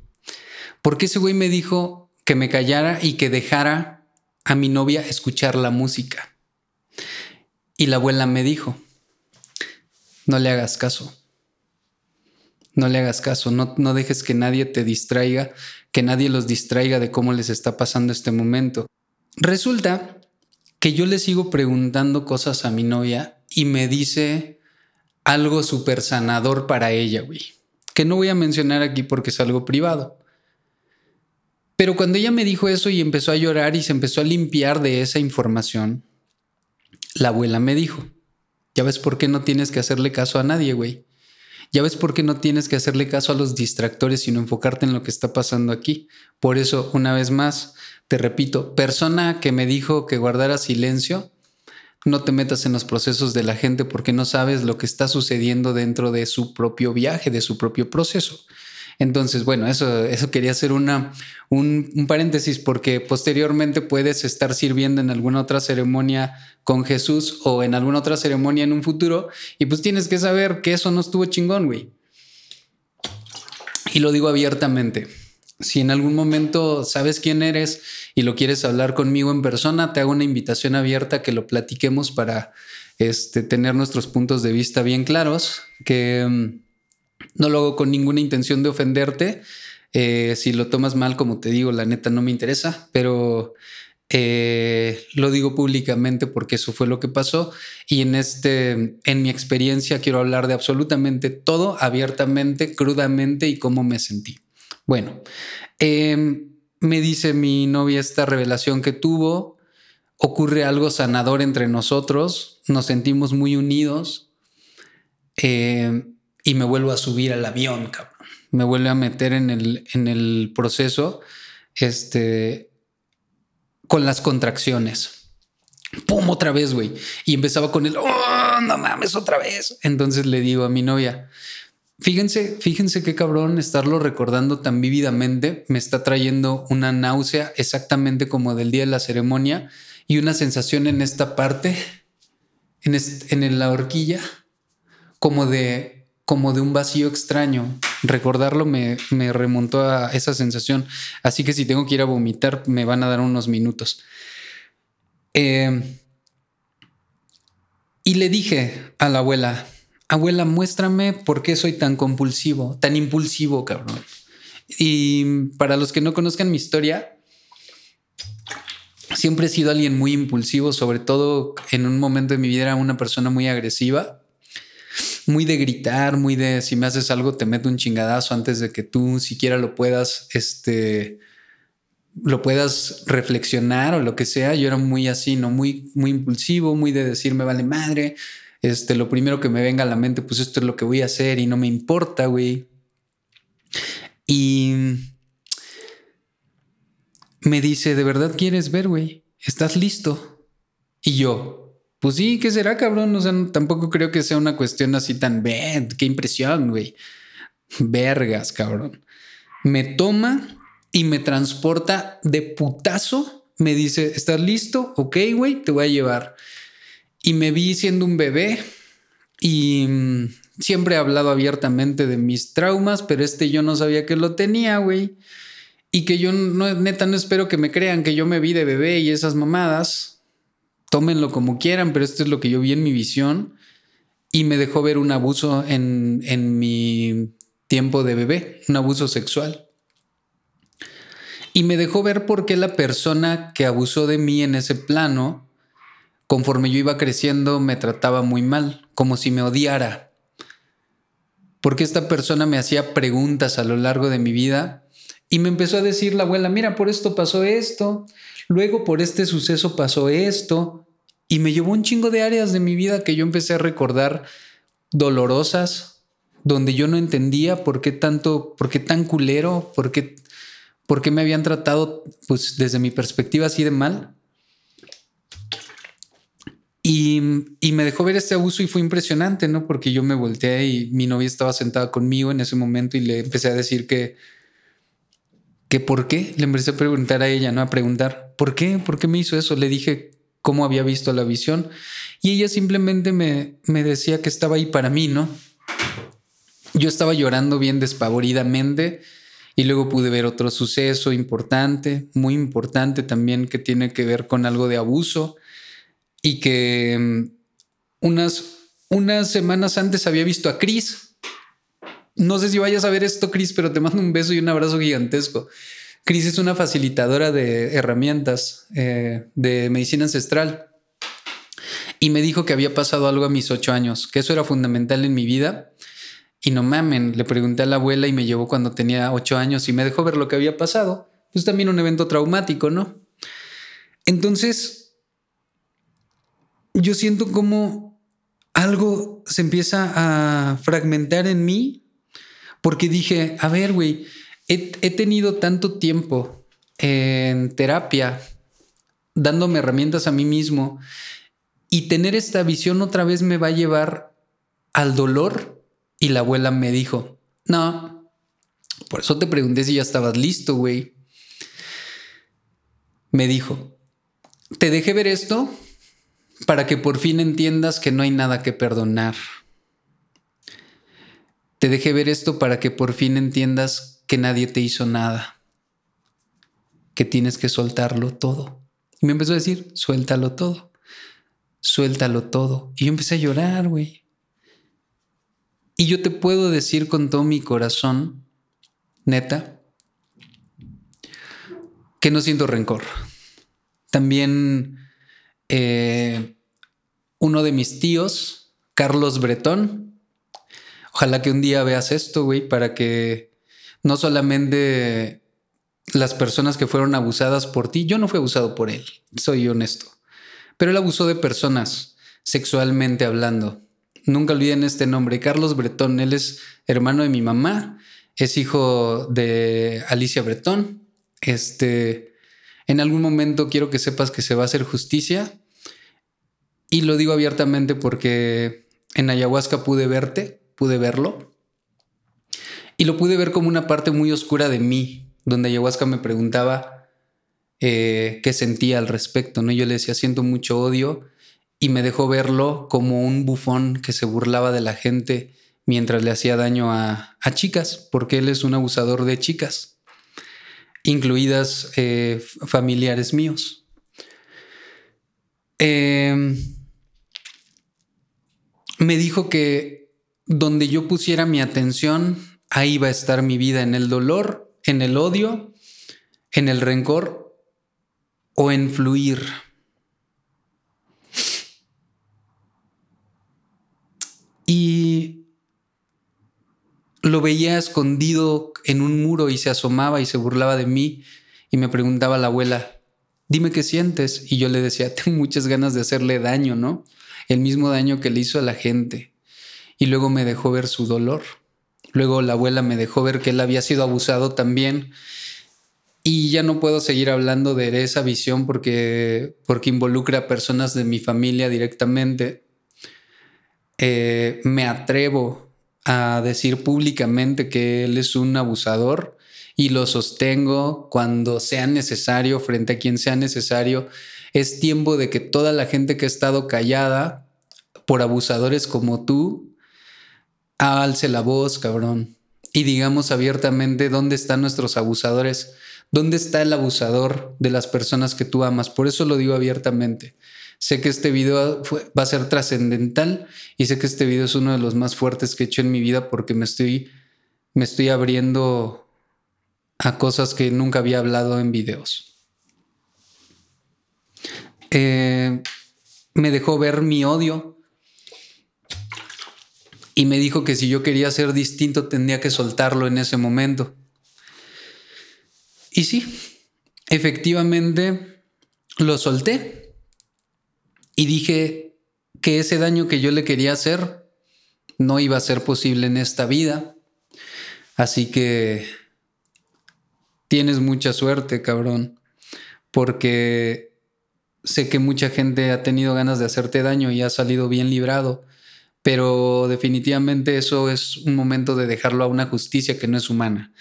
Speaker 1: Porque ese güey me dijo que me callara y que dejara a mi novia escuchar la música. Y la abuela me dijo, no le hagas caso. No le hagas caso, no, no dejes que nadie te distraiga, que nadie los distraiga de cómo les está pasando este momento. Resulta que yo le sigo preguntando cosas a mi novia y me dice algo súper sanador para ella, güey. Que no voy a mencionar aquí porque es algo privado. Pero cuando ella me dijo eso y empezó a llorar y se empezó a limpiar de esa información, la abuela me dijo, ya ves por qué no tienes que hacerle caso a nadie, güey. Ya ves por qué no tienes que hacerle caso a los distractores, sino enfocarte en lo que está pasando aquí. Por eso, una vez más, te repito, persona que me dijo que guardara silencio, no te metas en los procesos de la gente porque no sabes lo que está sucediendo dentro de su propio viaje, de su propio proceso. Entonces, bueno, eso, eso quería hacer una, un, paréntesis porque posteriormente puedes estar sirviendo en alguna otra ceremonia con Jesús o en alguna otra ceremonia en un futuro y pues tienes que saber que eso no estuvo chingón, güey. Y lo digo abiertamente. Si en algún momento sabes quién eres y lo quieres hablar conmigo en persona, te hago una invitación abierta que lo platiquemos para este, tener nuestros puntos de vista bien claros, que mm, no lo hago con ninguna intención de ofenderte. Eh, si lo tomas mal, como te digo, la neta no me interesa, pero eh, lo digo públicamente porque eso fue lo que pasó. Y en este, en mi experiencia, quiero hablar de absolutamente todo, abiertamente, crudamente y cómo me sentí. Bueno, em, me dice mi novia esta revelación que tuvo. Ocurre algo sanador entre nosotros, nos sentimos muy unidos. Eh, y me vuelvo a subir al avión, cabrón. Me vuelve a meter en el, en el proceso este, con las contracciones. ¡Pum! Otra vez, güey. Y empezaba con el, ¡oh, no mames, otra vez! Entonces le digo a mi novia, fíjense, fíjense qué cabrón estarlo recordando tan vívidamente me está trayendo una náusea exactamente como del día de la ceremonia y una sensación en esta parte, en, en la horquilla, como de como de un vacío extraño. Recordarlo me, remontó a esa sensación. Así que si tengo que ir a vomitar, me van a dar unos minutos. Eh, y le dije a la abuela, abuela, muéstrame por qué soy tan compulsivo, tan impulsivo, cabrón. Y para los que no conozcan mi historia, siempre he sido alguien muy impulsivo, sobre todo en un momento de mi vida era una persona muy agresiva muy de gritar, muy de si me haces algo te meto un chingadazo antes de que tú siquiera lo puedas, este, lo puedas reflexionar o lo que sea. Yo era muy así, ¿no? Muy, muy impulsivo, muy de decir me vale madre. Este, lo primero que me venga a la mente, pues esto es lo que voy a hacer y no me importa, güey. Y me dice, ¿de verdad quieres ver, güey? ¿Estás listo? Y yo, pues sí, ¿qué será, cabrón? O sea, tampoco creo que sea una cuestión así tan, qué impresión, güey. Vergas, cabrón. Me toma y me transporta de putazo. Me dice, ¿estás listo? Ok, güey, te voy a llevar. Y me vi siendo un bebé y mm, siempre he hablado abiertamente de mis traumas, pero este yo no sabía que lo tenía, güey. Y que yo no, neta no espero que me crean que yo me vi de bebé y esas mamadas tómenlo como quieran, pero esto es lo que yo vi en mi visión y me dejó ver un abuso en, en mi tiempo de bebé, un abuso sexual. Y me dejó ver por qué la persona que abusó de mí en ese plano, conforme yo iba creciendo, me trataba muy mal, como si me odiara. Porque esta persona me hacía preguntas a lo largo de mi vida y me empezó a decir la abuela, mira, por esto pasó esto, luego por este suceso pasó esto, y me llevó un chingo de áreas de mi vida que yo empecé a recordar dolorosas, donde yo no entendía por qué tanto, por qué tan culero, por qué, por qué me habían tratado, pues desde mi perspectiva, así de mal. Y, y, me dejó ver este abuso y fue impresionante, ¿no? Porque yo me volteé y mi novia estaba sentada conmigo en ese momento y le empecé a decir que, que por qué. Le empecé a preguntar a ella, ¿no? A preguntar, ¿por qué? ¿Por qué me hizo eso? Le dije, cómo había visto la visión. Y ella simplemente me, me decía que estaba ahí para mí, ¿no? Yo estaba llorando bien despavoridamente y luego pude ver otro suceso importante, muy importante también, que tiene que ver con algo de abuso y que mm, unas, unas semanas antes había visto a Chris. No sé si vayas a ver esto, Cris, pero te mando un beso y un abrazo gigantesco. Cris es una facilitadora de herramientas eh, de medicina ancestral y me dijo que había pasado algo a mis ocho años, que eso era fundamental en mi vida. Y no mamen, le pregunté a la abuela y me llevó cuando tenía ocho años y me dejó ver lo que había pasado. Pues también un evento traumático, ¿no? Entonces, yo siento como algo se empieza a fragmentar en mí porque dije, a ver, güey, he, tenido tanto tiempo en terapia dándome herramientas a mí mismo y tener esta visión otra vez me va a llevar al dolor. Y la abuela me dijo, no, por eso te pregunté si ya estabas listo, güey. Me dijo, te dejé ver esto para que por fin entiendas que no hay nada que perdonar. Te dejé ver esto para que por fin entiendas que nadie te hizo nada, que tienes que soltarlo todo. Y me empezó a decir, suéltalo todo, suéltalo todo. Y yo empecé a llorar, güey. Y yo te puedo decir con todo mi corazón, neta, que no siento rencor. También eh, uno de mis tíos, Carlos Bretón, ojalá que un día veas esto, güey, para que no solamente las personas que fueron abusadas por ti, yo no fui abusado por él, soy honesto, pero él abusó de personas sexualmente hablando. Nunca olviden este nombre, Carlos Bretón, él es hermano de mi mamá, es hijo de Alicia Bretón. Este, en algún momento quiero que sepas que se va a hacer justicia y lo digo abiertamente porque en ayahuasca pude verte, pude verlo y lo pude ver como una parte muy oscura de mí, donde ayahuasca me preguntaba eh, qué sentía al respecto, ¿no? Yo le decía, siento mucho odio y me dejó verlo como un bufón que se burlaba de la gente mientras le hacía daño a, chicas, porque él es un abusador de chicas, incluidas eh, familiares míos. Em, me dijo que donde yo pusiera mi atención, ahí va a estar mi vida en el dolor, en el odio, en el rencor o en fluir. Y lo veía escondido en un muro y se asomaba y se burlaba de mí y me preguntaba la abuela, dime qué sientes. Y yo le decía, tengo muchas ganas de hacerle daño, ¿no? El mismo daño que le hizo a la gente. Y luego me dejó ver su dolor. Luego la abuela me dejó ver que él había sido abusado también. Y ya no puedo seguir hablando de esa visión porque, porque involucra a personas de mi familia directamente. Eh, me atrevo a decir públicamente que él es un abusador y lo sostengo cuando sea necesario, frente a quien sea necesario. Es tiempo de que toda la gente que ha estado callada por abusadores como tú alce la voz, cabrón, y digamos abiertamente dónde están nuestros abusadores, dónde está el abusador de las personas que tú amas. Por eso lo digo abiertamente. Sé que este video va a ser trascendental y sé que este video es uno de los más fuertes que he hecho en mi vida porque me estoy, me estoy abriendo a cosas que nunca había hablado en videos. Eh, me dejó ver mi odio y me dijo que si yo quería ser distinto tendría que soltarlo en ese momento. Y sí, efectivamente lo solté y dije que ese daño que yo le quería hacer no iba a ser posible en esta vida. Así que tienes mucha suerte, cabrón, porque sé que mucha gente ha tenido ganas de hacerte daño y ha salido bien librado pero definitivamente eso es un momento de dejarlo a una justicia que no es humana.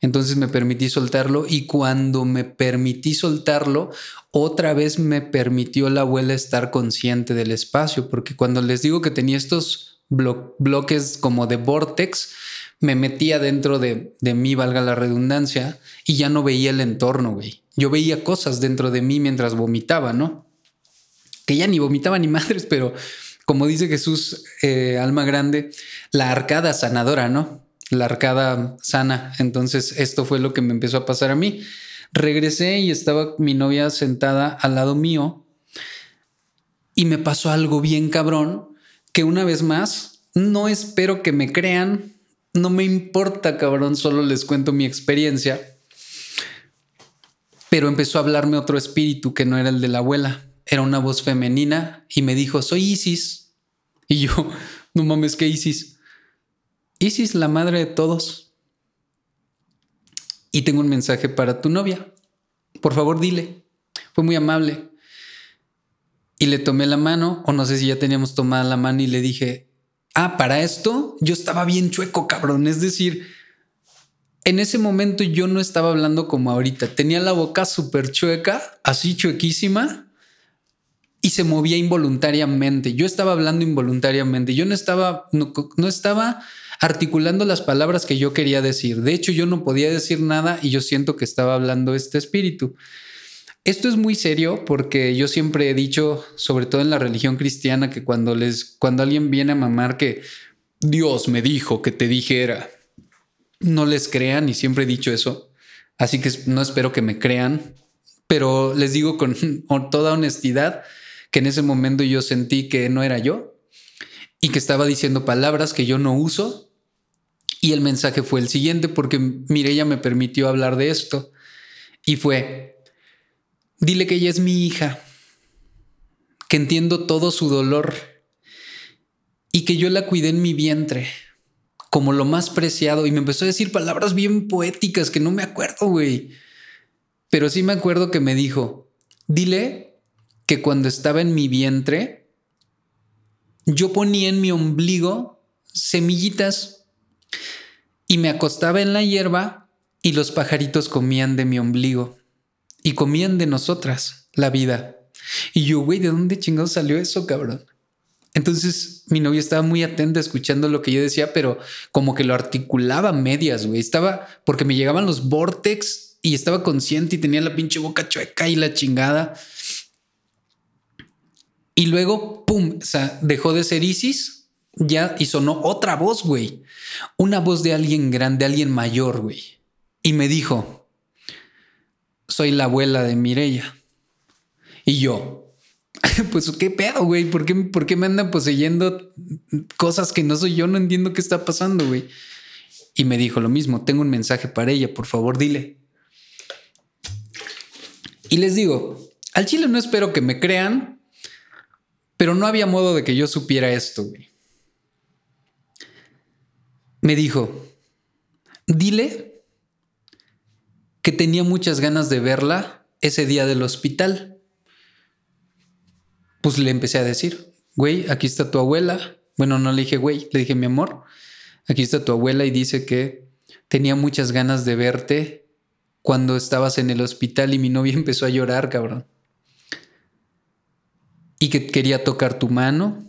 Speaker 1: Entonces me permití soltarlo y cuando me permití soltarlo, otra vez me permitió la abuela estar consciente del espacio, porque cuando les digo que tenía estos bloques como de vortex, me metía dentro de, de mí, valga la redundancia, y ya no veía el entorno, güey. Yo veía cosas dentro de mí mientras vomitaba, ¿no? Que ya ni vomitaba ni madres, pero como dice Jesús, eh, alma grande, la arcada sanadora, ¿no? la arcada sana. Entonces esto fue lo que me empezó a pasar a mí. Regresé y estaba mi novia sentada al lado mío y me pasó algo bien cabrón que una vez más, no espero que me crean, no me importa cabrón, solo les cuento mi experiencia. Pero empezó a hablarme otro espíritu que no era el de la abuela, era una voz femenina y me dijo, soy Isis. Y yo, no mames, ¿qué Isis? Isis, la madre de todos. Y tengo un mensaje para tu novia. Por favor, dile. Fue muy amable. Y le tomé la mano, o no sé si ya teníamos tomada la mano, y le dije, ah, para esto yo estaba bien chueco, cabrón. Es decir, en ese momento yo no estaba hablando como ahorita. Tenía la boca súper chueca, así chuequísima, y se movía involuntariamente. Yo estaba hablando involuntariamente. Yo no estaba, no, no estaba articulando las palabras que yo quería decir. De hecho, yo no podía decir nada y yo siento que estaba hablando este espíritu. Esto es muy serio porque yo siempre he dicho, sobre todo en la religión cristiana, que cuando les, cuando alguien viene a mamar que Dios me dijo que te dijera, no les crean y siempre he dicho eso. Así que no espero que me crean, pero les digo con toda honestidad que en ese momento yo sentí que no era yo y que estaba diciendo palabras que yo no uso. Y el mensaje fue el siguiente porque Mireya me permitió hablar de esto y fue, Dile que ella es mi hija, que entiendo todo su dolor y que yo la cuidé en mi vientre como lo más preciado y me empezó a decir palabras bien poéticas que no me acuerdo, güey. Pero sí me acuerdo que me dijo, dile que cuando estaba en mi vientre, yo ponía en mi ombligo semillitas y me acostaba en la hierba y los pajaritos comían de mi ombligo y comían de nosotras la vida. Y yo, güey, ¿de dónde chingados salió eso, cabrón? Entonces mi novia estaba muy atenta escuchando lo que yo decía, pero como que lo articulaba medias, güey. Estaba porque me llegaban los vortex y estaba consciente y tenía la pinche boca chueca y la chingada. Y luego, pum, dejó de ser Isis ya y sonó otra voz, güey. Una voz de alguien grande, alguien mayor, güey. Y me dijo, soy la abuela de Mirella. Y yo, pues qué pedo, güey, ¿Por qué, ¿por qué me andan poseyendo cosas que no soy yo? No entiendo qué está pasando, güey. Y me dijo lo mismo, tengo un mensaje para ella, por favor, dile. Y les digo, al chile no espero que me crean, pero no había modo de que yo supiera esto, güey. Me dijo, dile que tenía muchas ganas de verla ese día del hospital. Pues le empecé a decir, güey, aquí está tu abuela. Bueno, no le dije, güey, le dije, mi amor, aquí está tu abuela y dice que tenía muchas ganas de verte cuando estabas en el hospital y mi novia empezó a llorar, cabrón. Y que quería tocar tu mano,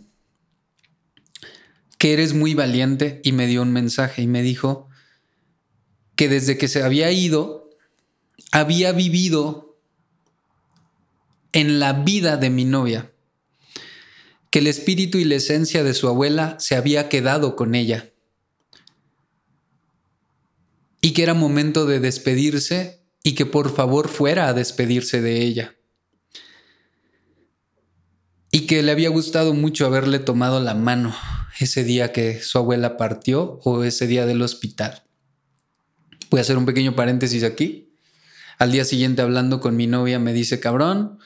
Speaker 1: que eres muy valiente y me dio un mensaje y me dijo que desde que se había ido había vivido en la vida de mi novia, que el espíritu y la esencia de su abuela se había quedado con ella y que era momento de despedirse y que por favor fuera a despedirse de ella. Y que le había gustado mucho haberle tomado la mano ese día que su abuela partió o ese día del hospital. Voy a hacer un pequeño paréntesis aquí. Al día siguiente hablando con mi novia me dice, cabrón,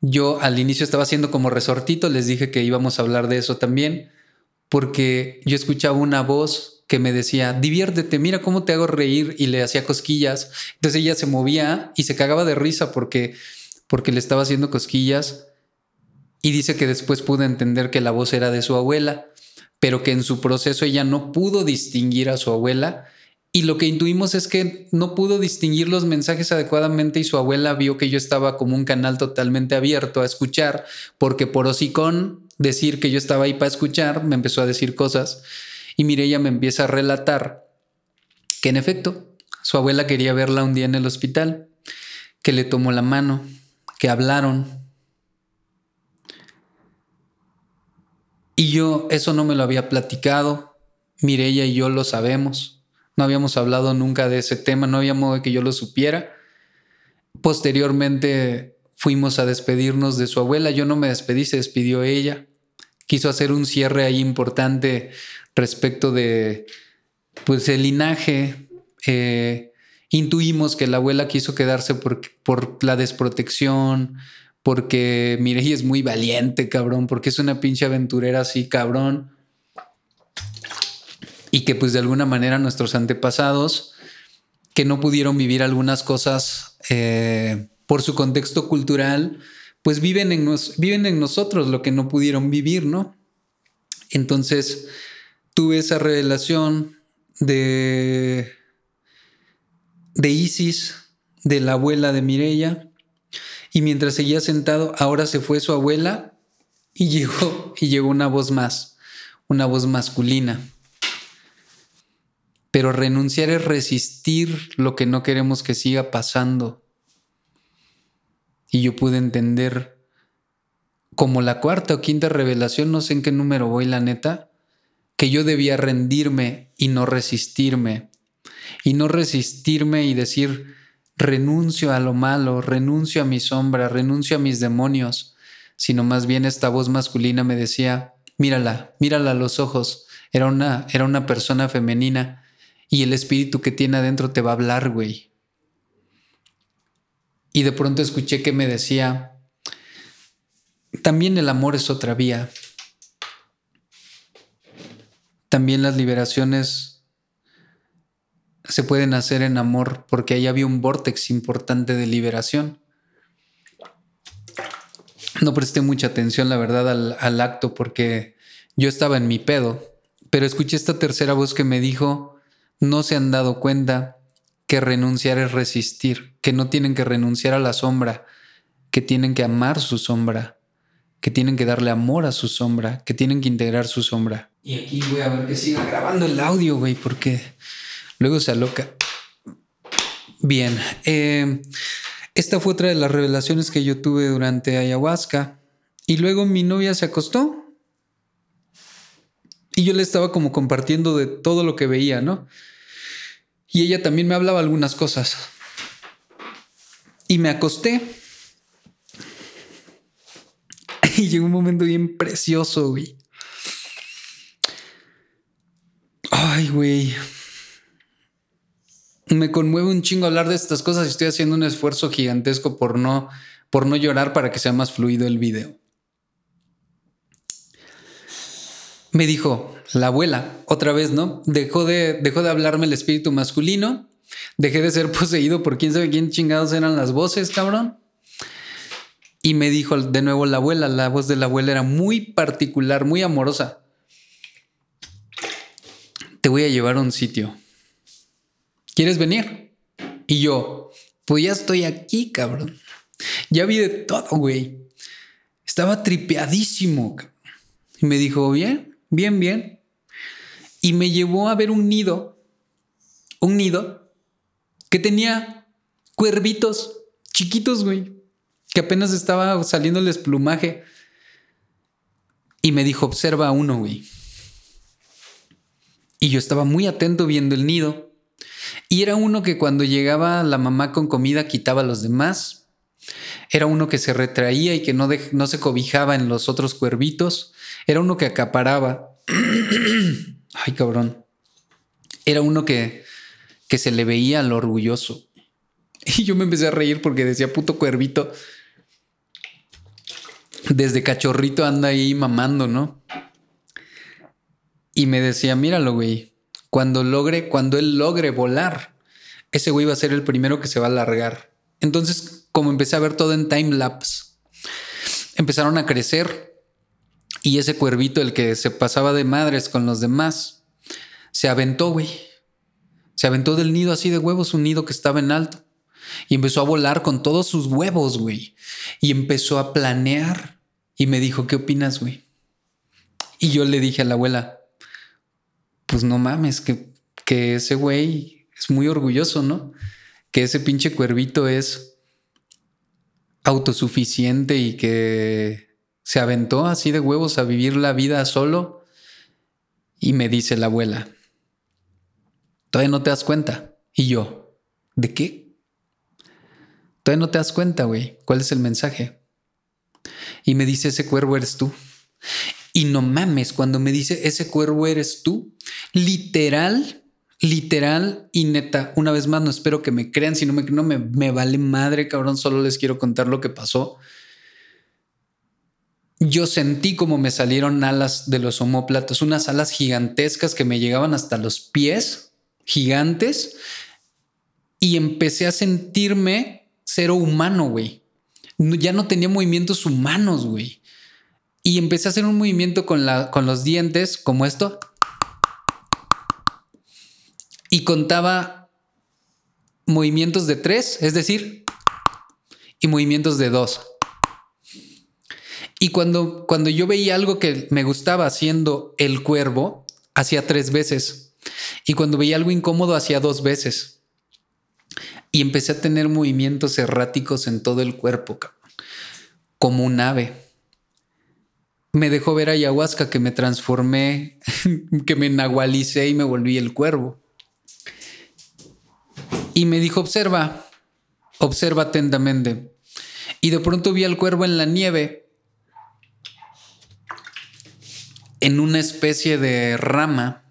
Speaker 1: yo al inicio estaba haciendo como resortito, les dije que íbamos a hablar de eso también, porque yo escuchaba una voz que me decía, diviértete, mira cómo te hago reír y le hacía cosquillas. Entonces ella se movía y se cagaba de risa porque, porque le estaba haciendo cosquillas y dice que después pudo entender que la voz era de su abuela, pero que en su proceso ella no pudo distinguir a su abuela y lo que intuimos es que no pudo distinguir los mensajes adecuadamente y su abuela vio que yo estaba como un canal totalmente abierto a escuchar, porque por hocicón decir que yo estaba ahí para escuchar, me empezó a decir cosas y Mireya me empieza a relatar que en efecto su abuela quería verla un día en el hospital, que le tomó la mano, que hablaron. Y yo eso no me lo había platicado, Mireya y yo lo sabemos. No habíamos hablado nunca de ese tema, no había modo de que yo lo supiera. Posteriormente fuimos a despedirnos de su abuela. Yo no me despedí, se despidió ella. Quiso hacer un cierre ahí importante respecto de pues el linaje. Eh, intuimos que la abuela quiso quedarse por, por la desprotección, porque Mireya es muy valiente, cabrón, porque es una pinche aventurera así, cabrón. Y que pues de alguna manera nuestros antepasados, que no pudieron vivir algunas cosas eh, por su contexto cultural, pues viven en, nos, viven en nosotros lo que no pudieron vivir, ¿no? Entonces tuve esa revelación de, de Isis, de la abuela de Mireya, y mientras seguía sentado, ahora se fue su abuela y llegó, y llegó una voz más, una voz masculina. Pero renunciar es resistir lo que no queremos que siga pasando. Y yo pude entender como la cuarta o quinta revelación, no sé en qué número voy la neta, que yo debía rendirme y no resistirme. Y no resistirme y decir, renuncio a lo malo, renuncio a mi sombra, renuncio a mis demonios, sino más bien esta voz masculina me decía, mírala, mírala a los ojos, era una, era una persona femenina y el espíritu que tiene adentro te va a hablar, güey. Y de pronto escuché que me decía, también el amor es otra vía. También las liberaciones se pueden hacer en amor porque ahí había un vortex importante de liberación. No presté mucha atención, la verdad, al, acto porque yo estaba en mi pedo, pero escuché esta tercera voz que me dijo, no se han dado cuenta que renunciar es resistir, que no tienen que renunciar a la sombra, que tienen que amar su sombra, que tienen que darle amor a su sombra, que tienen que integrar su sombra. Y aquí voy a ver que siga grabando el audio, güey, porque Luego se aloca. Bien, eh, esta fue otra de las revelaciones que yo tuve durante ayahuasca. Y luego mi novia se acostó. Y yo le estaba como compartiendo de todo lo que veía, ¿no? Y ella también me hablaba algunas cosas. Y me acosté. Y llegó un momento bien precioso, güey. Ay, güey me conmueve un chingo hablar de estas cosas y estoy haciendo un esfuerzo gigantesco por no, por no llorar para que sea más fluido el video. Me dijo la abuela, otra vez, ¿no? Dejó de, dejó de hablarme el espíritu masculino, dejé de ser poseído por quién sabe quién chingados eran las voces, cabrón. Y me dijo de nuevo la abuela, la voz de la abuela era muy particular, muy amorosa. Te voy a llevar a un sitio ¿quieres venir? Y yo, pues ya estoy aquí, cabrón. Ya vi de todo, güey. Estaba tripeadísimo. Y me dijo, bien, bien, bien. Y me llevó a ver un nido, un nido que tenía cuervitos chiquitos, güey, que apenas estaba saliendo el plumaje. Y me dijo, observa uno, güey. Y yo estaba muy atento viendo el nido. Y era uno que cuando llegaba la mamá con comida quitaba a los demás. Era uno que se retraía y que no, no se cobijaba en los otros cuervitos. Era uno que acaparaba. Ay, cabrón. Era uno que, que se le veía lo orgulloso. Y yo me empecé a reír porque decía, puto cuervito. Desde cachorrito anda ahí mamando, ¿no? Y me decía, míralo, güey. Cuando logre, cuando él logre volar, ese güey va a ser el primero que se va a largar. Entonces, como empecé a ver todo en time lapse, empezaron a crecer y ese cuervito, el que se pasaba de madres con los demás, se aventó, güey. Se aventó del nido así de huevos, un nido que estaba en alto. Y empezó a volar con todos sus huevos, güey. Y empezó a planear. Y me dijo, ¿qué opinas, güey? Y yo le dije a la abuela, pues no mames, que, que ese güey es muy orgulloso, ¿no? Que ese pinche cuervito es autosuficiente y que se aventó así de huevos a vivir la vida solo Y me dice la abuela, todavía no te das cuenta. Y yo, ¿de qué? Todavía no te das cuenta, güey. ¿Cuál es el mensaje? Y me dice, ese cuervo eres tú. Y no mames, cuando me dice, ese cuervo eres tú, literal, literal y neta, una vez más, no espero que me crean, si no me, no me, me vale madre, cabrón, solo les quiero contar lo que pasó. Yo sentí como me salieron alas de los homóplatos, unas alas gigantescas que me llegaban hasta los pies, gigantes, y empecé a sentirme cero humano, güey. Ya no tenía movimientos humanos, güey. Y empecé a hacer un movimiento con, la, con los dientes, como esto y contaba movimientos de tres, es decir, y movimientos de dos. Y cuando, cuando yo veía algo que me gustaba haciendo el cuervo, hacía tres veces. Y cuando veía algo incómodo, hacía dos veces. Y empecé a tener movimientos erráticos en todo el cuerpo, como un ave. Me dejó ver ayahuasca que me transformé, que me nahualicé y me volví el cuervo. Y me dijo, observa, observa atentamente. Y de pronto vi al cuervo en la nieve, en una especie de rama,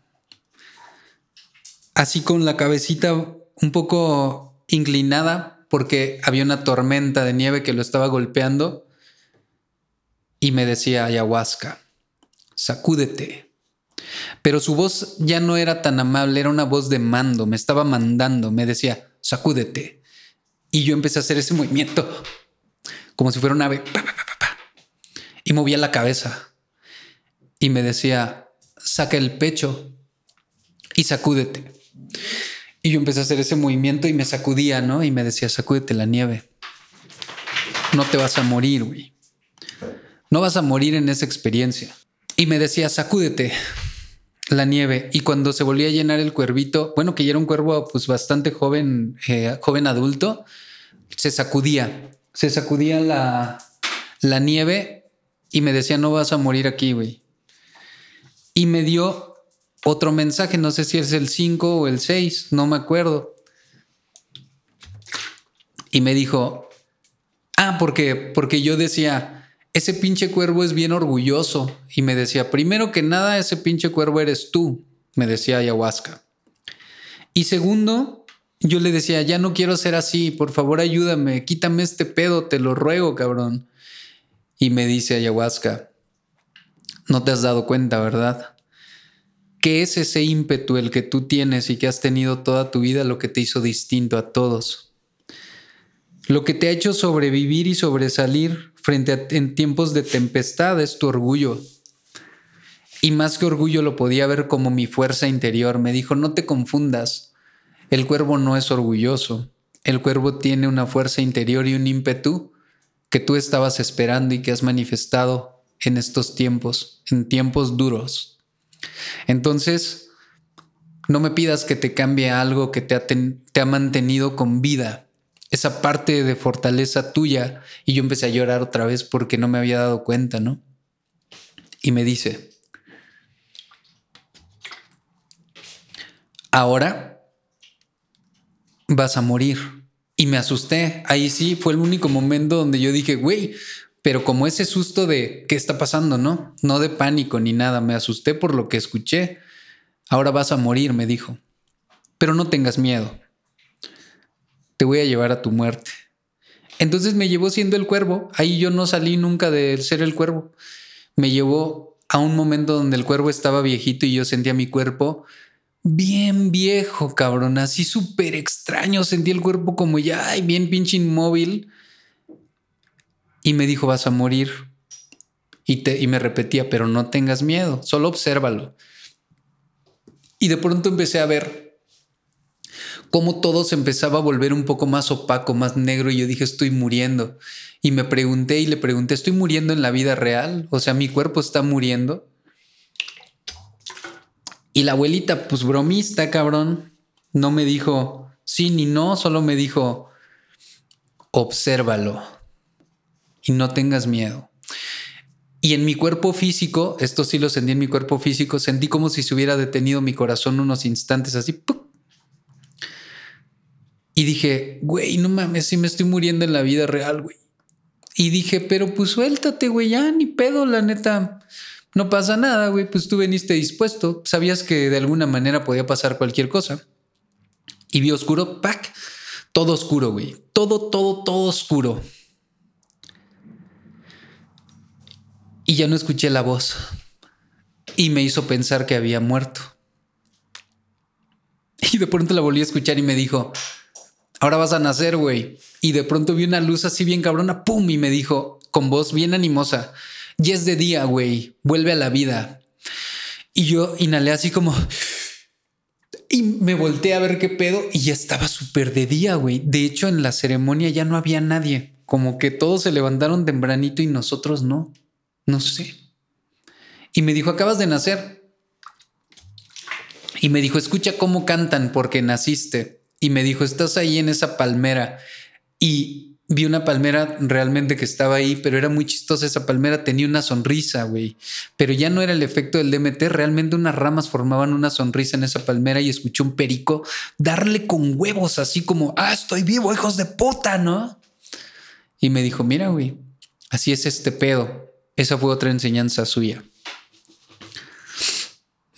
Speaker 1: así con la cabecita un poco inclinada porque había una tormenta de nieve que lo estaba golpeando y me decía ayahuasca, sacúdete, pero su voz ya no era tan amable, era una voz de mando, me estaba mandando, me decía, sacúdete. Y yo empecé a hacer ese movimiento como si fuera un ave. y movía la cabeza. Y me decía, saca el pecho y sacúdete. Y yo empecé a hacer ese movimiento y me sacudía, ¿no? Y me decía, sacúdete la nieve. No te vas a morir, güey. No vas a morir en esa experiencia. Y me decía, sacúdete la nieve. Y cuando se volvía a llenar el cuervito, bueno, que ya era un cuervo pues bastante joven, eh, joven adulto, se sacudía, se sacudía la, la nieve y me decía, no vas a morir aquí, güey. Y me dio otro mensaje, no sé si es el 5 o el 6, no me acuerdo. Y me dijo, ah, porque, porque yo decía, ese pinche cuervo es bien orgulloso. Y me decía, primero que nada, ese pinche cuervo eres tú, me decía ayahuasca. Y segundo, yo le decía, ya no quiero ser así, por favor ayúdame, quítame este pedo, te lo ruego, cabrón. Y me dice ayahuasca, no te has dado cuenta, ¿verdad? ¿Qué es ese ímpetu el que tú tienes y que has tenido toda tu vida lo que te hizo distinto a todos? Lo que te ha hecho sobrevivir y sobresalir frente a en tiempos de tempestad es tu orgullo. Y más que orgullo lo podía ver como mi fuerza interior. Me dijo, no te confundas. El cuervo no es orgulloso. El cuervo tiene una fuerza interior y un ímpetu que tú estabas esperando y que has manifestado en estos tiempos, en tiempos duros. Entonces, no me pidas que te cambie algo que te ha, te ha mantenido con vida esa parte de fortaleza tuya y yo empecé a llorar otra vez porque no me había dado cuenta, ¿no? Y me dice, ahora vas a morir. Y me asusté. Ahí sí fue el único momento donde yo dije, güey, pero como ese susto de qué está pasando, ¿no? No de pánico ni nada, me asusté por lo que escuché. Ahora vas a morir, me dijo. Pero no tengas miedo te voy a llevar a tu muerte. Entonces me llevó siendo el cuervo. Ahí yo no salí nunca de ser el cuervo. Me llevó a un momento donde el cuervo estaba viejito y yo sentía mi cuerpo bien viejo, cabrón, así súper extraño. Sentí el cuerpo como ya, ay, bien pinche inmóvil. Y me dijo, vas a morir. Y, te, y me repetía, pero no tengas miedo, solo obsérvalo. Y de pronto empecé a ver cómo todo se empezaba a volver un poco más opaco, más negro y yo dije, estoy muriendo. Y me pregunté y le pregunté, ¿estoy muriendo en la vida real? O sea, mi cuerpo está muriendo. Y la abuelita, pues bromista, cabrón, no me dijo sí ni no, solo me dijo, obsérvalo y no tengas miedo. Y en mi cuerpo físico, esto sí lo sentí en mi cuerpo físico, sentí como si se hubiera detenido mi corazón unos instantes así. Y dije, güey, no mames, si me estoy muriendo en la vida real, güey. Y dije, pero pues suéltate, güey, ya ni pedo, la neta. No pasa nada, güey, pues tú veniste dispuesto. Sabías que de alguna manera podía pasar cualquier cosa. Y vi oscuro, pack. Todo oscuro, güey. Todo, todo, todo oscuro. Y ya no escuché la voz. Y me hizo pensar que había muerto. Y de pronto la volví a escuchar y me dijo, ahora vas a nacer, güey. Y de pronto vi una luz así bien cabrona, ¡pum! Y me dijo, con voz bien animosa, ya es de día, güey, vuelve a la vida. Y yo inhalé así como... Y me volteé a ver qué pedo y ya estaba súper de día, güey. De hecho, en la ceremonia ya no había nadie. Como que todos se levantaron tempranito y nosotros no. No sé. Y me dijo, acabas de nacer. Y me dijo, escucha cómo cantan porque naciste. Y me dijo, estás ahí en esa palmera. Y vi una palmera realmente que estaba ahí, pero era muy chistosa esa palmera, tenía una sonrisa, güey. Pero ya no era el efecto del DMT, realmente unas ramas formaban una sonrisa en esa palmera y escuché un perico darle con huevos, así como, ah, estoy vivo, hijos de puta, ¿no? Y me dijo, mira, güey, así es este pedo. Esa fue otra enseñanza suya.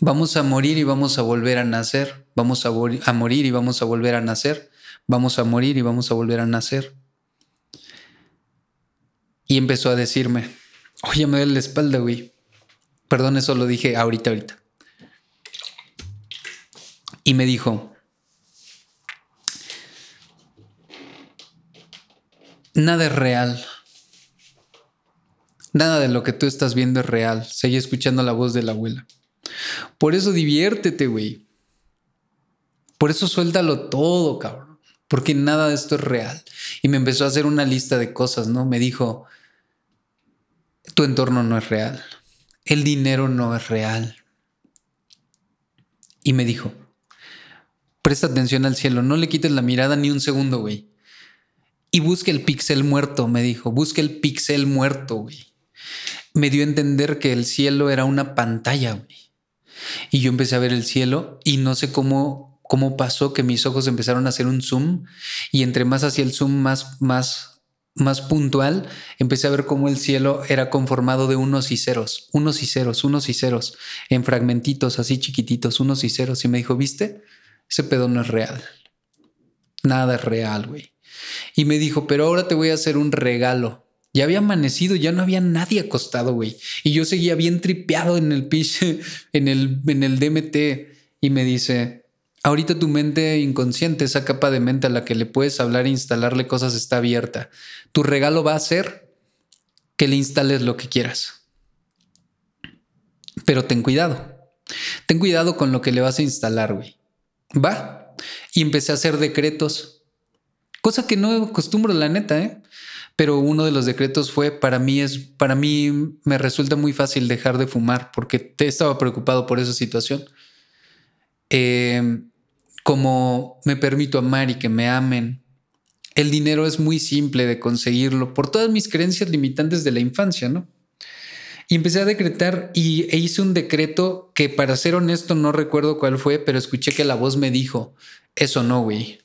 Speaker 1: Vamos a morir y vamos a volver a nacer. Vamos a, morir y vamos a volver a nacer. Vamos a morir y vamos a volver a nacer. Y empezó a decirme, oye, me duele la espalda, güey. Perdón, eso lo dije ahorita, ahorita. Y me dijo, nada es real. Nada de lo que tú estás viendo es real. Seguí escuchando la voz de la abuela. Por eso diviértete, güey. Por eso suéltalo todo, cabrón. Porque nada de esto es real. Y me empezó a hacer una lista de cosas, ¿no? Me dijo, tu entorno no es real. El dinero no es real. Y me dijo, presta atención al cielo, no le quites la mirada ni un segundo, güey. Y busque el pixel muerto, me dijo, busque el pixel muerto, güey me dio a entender que el cielo era una pantalla, güey. Y yo empecé a ver el cielo y no sé cómo, cómo pasó que mis ojos empezaron a hacer un zoom y entre más hacía el zoom más, más, más puntual, empecé a ver cómo el cielo era conformado de unos y ceros, unos y ceros, unos y ceros, en fragmentitos así chiquititos, unos y ceros. Y me dijo, ¿viste? Ese pedo no es real. Nada es real, güey. Y me dijo, pero ahora te voy a hacer un regalo. Ya había amanecido, ya no había nadie acostado, güey. Y yo seguía bien tripeado en el piso, en el, en el DMT. Y me dice, ahorita tu mente inconsciente, esa capa de mente a la que le puedes hablar e instalarle cosas está abierta. Tu regalo va a ser que le instales lo que quieras. Pero ten cuidado. Ten cuidado con lo que le vas a instalar, güey. Va. Y empecé a hacer decretos. Cosa que no acostumbro, la neta, ¿eh? Pero uno de los decretos fue para mí es para mí me resulta muy fácil dejar de fumar porque te estaba preocupado por esa situación. Em, como me permito amar y que me amen. El dinero es muy simple de conseguirlo por todas mis creencias limitantes de la infancia, ¿no? Y empecé a decretar y e hice un decreto que para ser honesto no recuerdo cuál fue, pero escuché que la voz me dijo, eso no, güey.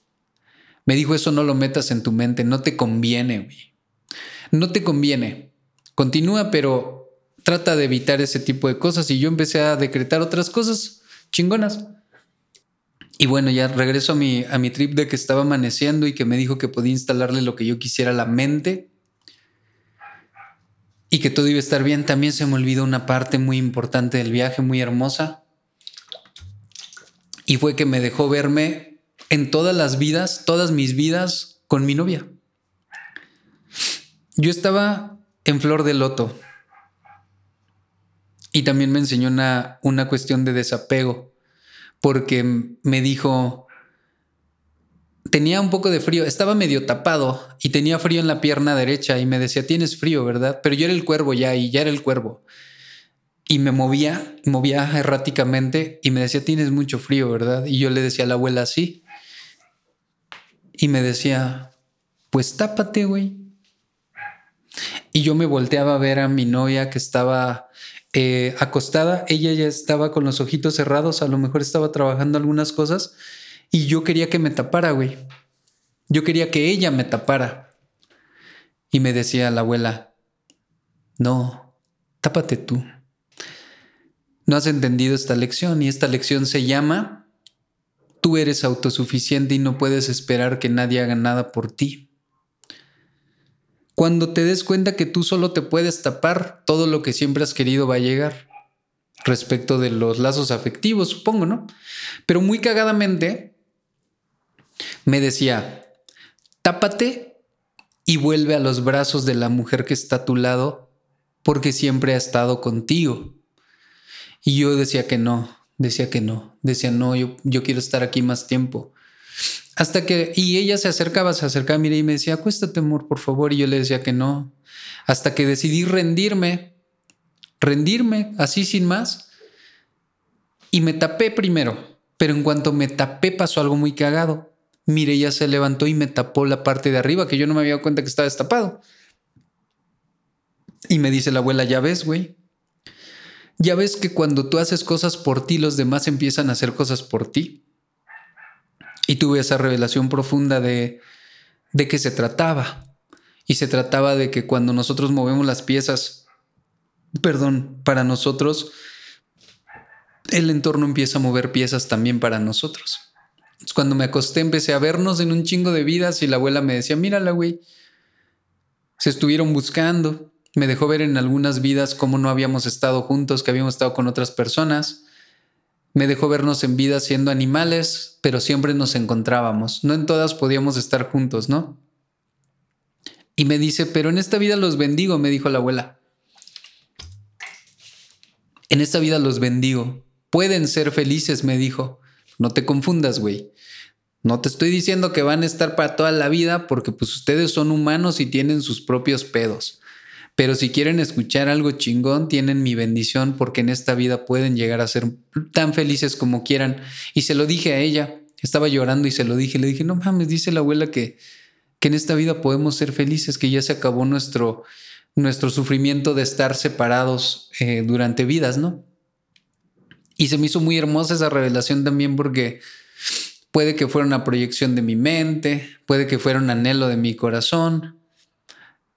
Speaker 1: Me dijo, eso no lo metas en tu mente, no te conviene, güey no te conviene. Continúa, pero trata de evitar ese tipo de cosas. Y yo empecé a decretar otras cosas chingonas. Y bueno, ya regreso a mi, a mi trip de que estaba amaneciendo y que me dijo que podía instalarle lo que yo quisiera a la mente y que todo iba a estar bien. También se me olvidó una parte muy importante del viaje, muy hermosa. Y fue que me dejó verme en todas las vidas, todas mis vidas con mi novia. Yo estaba en flor de loto y también me enseñó una, una cuestión de desapego porque me dijo, tenía un poco de frío, estaba medio tapado y tenía frío en la pierna derecha y me decía, tienes frío, ¿verdad? Pero yo era el cuervo ya y ya era el cuervo. Y me movía, movía erráticamente y me decía, tienes mucho frío, ¿verdad? Y yo le decía a la abuela, sí. Y me decía, pues tápate, güey. Y yo me volteaba a ver a mi novia que estaba eh, acostada, ella ya estaba con los ojitos cerrados, a lo mejor estaba trabajando algunas cosas y yo quería que me tapara, güey. Yo quería que ella me tapara. Y me decía la abuela, no, tápate tú. No has entendido esta lección y esta lección se llama, tú eres autosuficiente y no puedes esperar que nadie haga nada por ti. Cuando te des cuenta que tú solo te puedes tapar, todo lo que siempre has querido va a llegar. Respecto de los lazos afectivos, supongo, ¿no? Pero muy cagadamente, me decía, tápate y vuelve a los brazos de la mujer que está a tu lado porque siempre ha estado contigo. Y yo decía que no, decía que no, decía no, yo, yo quiero estar aquí más tiempo. Hasta que, y ella se acercaba, se acercaba, mira, y me decía, acuéstate, amor, por favor. Y yo le decía que no. Hasta que decidí rendirme, rendirme, así sin más. Y me tapé primero. Pero en cuanto me tapé, pasó algo muy cagado. Mire, ella se levantó y me tapó la parte de arriba, que yo no me había dado cuenta que estaba destapado. Y me dice la abuela, ya ves, güey. Ya ves que cuando tú haces cosas por ti, los demás empiezan a hacer cosas por ti. Y tuve esa revelación profunda de, de qué se trataba. Y se trataba de que cuando nosotros movemos las piezas, perdón, para nosotros, el entorno empieza a mover piezas también para nosotros. Cuando me acosté empecé a vernos en un chingo de vidas y la abuela me decía, mírala, güey, se estuvieron buscando. Me dejó ver en algunas vidas cómo no habíamos estado juntos, que habíamos estado con otras personas. Me dejó vernos en vida siendo animales, pero siempre nos encontrábamos. No en todas podíamos estar juntos, ¿no? Y me dice, pero en esta vida los bendigo, me dijo la abuela. En esta vida los bendigo. Pueden ser felices, me dijo. No te confundas, güey. No te estoy diciendo que van a estar para toda la vida porque pues ustedes son humanos y tienen sus propios pedos. Pero si quieren escuchar algo chingón, tienen mi bendición porque en esta vida pueden llegar a ser tan felices como quieran. Y se lo dije a ella, estaba llorando y se lo dije, le dije, no mames, dice la abuela que, que en esta vida podemos ser felices, que ya se acabó nuestro, nuestro sufrimiento de estar separados eh, durante vidas, ¿no? Y se me hizo muy hermosa esa revelación también porque puede que fuera una proyección de mi mente, puede que fuera un anhelo de mi corazón,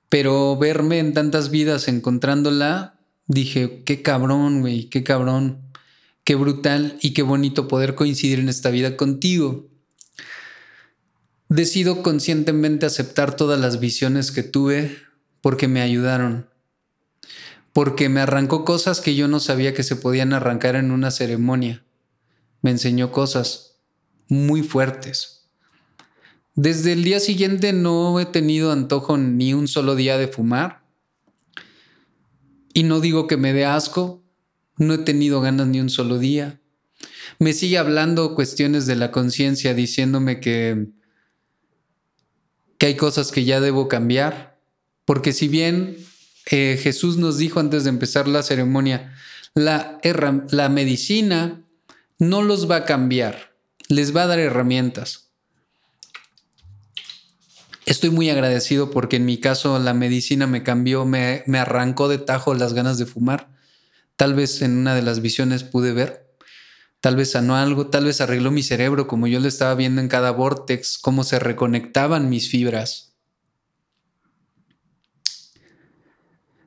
Speaker 1: pero verme en tantas vidas encontrándola, dije, qué cabrón, güey, qué cabrón, qué brutal y qué bonito poder coincidir en esta vida contigo. Decido conscientemente aceptar todas las visiones que tuve porque me ayudaron, porque me arrancó cosas que yo no sabía que se podían arrancar en una ceremonia. Me enseñó cosas muy fuertes. Desde el día siguiente no he tenido antojo ni un solo día de fumar. Y no digo que me dé asco, no he tenido ganas ni un solo día. Me sigue hablando cuestiones de la conciencia diciéndome que, que hay cosas que ya debo cambiar. Porque si bien eh, Jesús nos dijo antes de empezar la ceremonia, la, la medicina no los va a cambiar, les va a dar herramientas. Estoy muy agradecido porque en mi caso la medicina me cambió, me, arrancó de tajo las ganas de fumar. Tal vez en una de las visiones pude ver, tal vez sanó algo, tal vez arregló mi cerebro como yo lo estaba viendo en cada vortex, cómo se reconectaban mis fibras.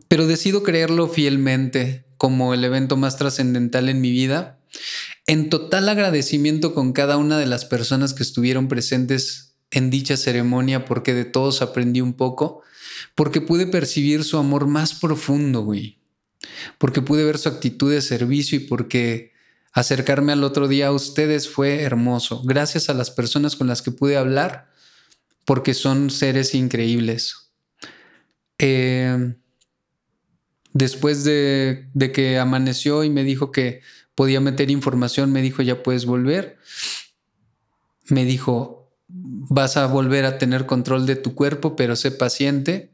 Speaker 1: Pero decido creerlo fielmente como el evento más trascendental en mi vida, en total agradecimiento con cada una de las personas que estuvieron presentes en dicha ceremonia porque de todos aprendí un poco, porque pude percibir su amor más profundo, güey. Porque pude ver su actitud de servicio y porque acercarme al otro día a ustedes fue hermoso. Gracias a las personas con las que pude hablar, porque son seres increíbles. Eh, después de, de que amaneció y me dijo que podía meter información, me dijo, ya puedes volver. Me dijo, vas a volver a tener control de tu cuerpo, pero sé paciente,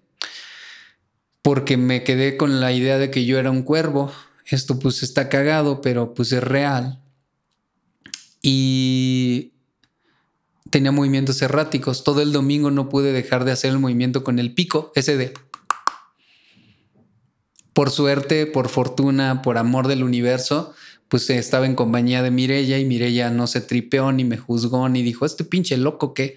Speaker 1: porque me quedé con la idea de que yo era un cuervo. Esto pues está cagado, pero pues es real. Y tenía movimientos erráticos. Todo el domingo no pude dejar de hacer el movimiento con el pico, ese de... por suerte, por fortuna, por amor del universo, pues estaba en compañía de Mirella y Mirella no se tripeó ni me juzgó ni dijo, este pinche loco que,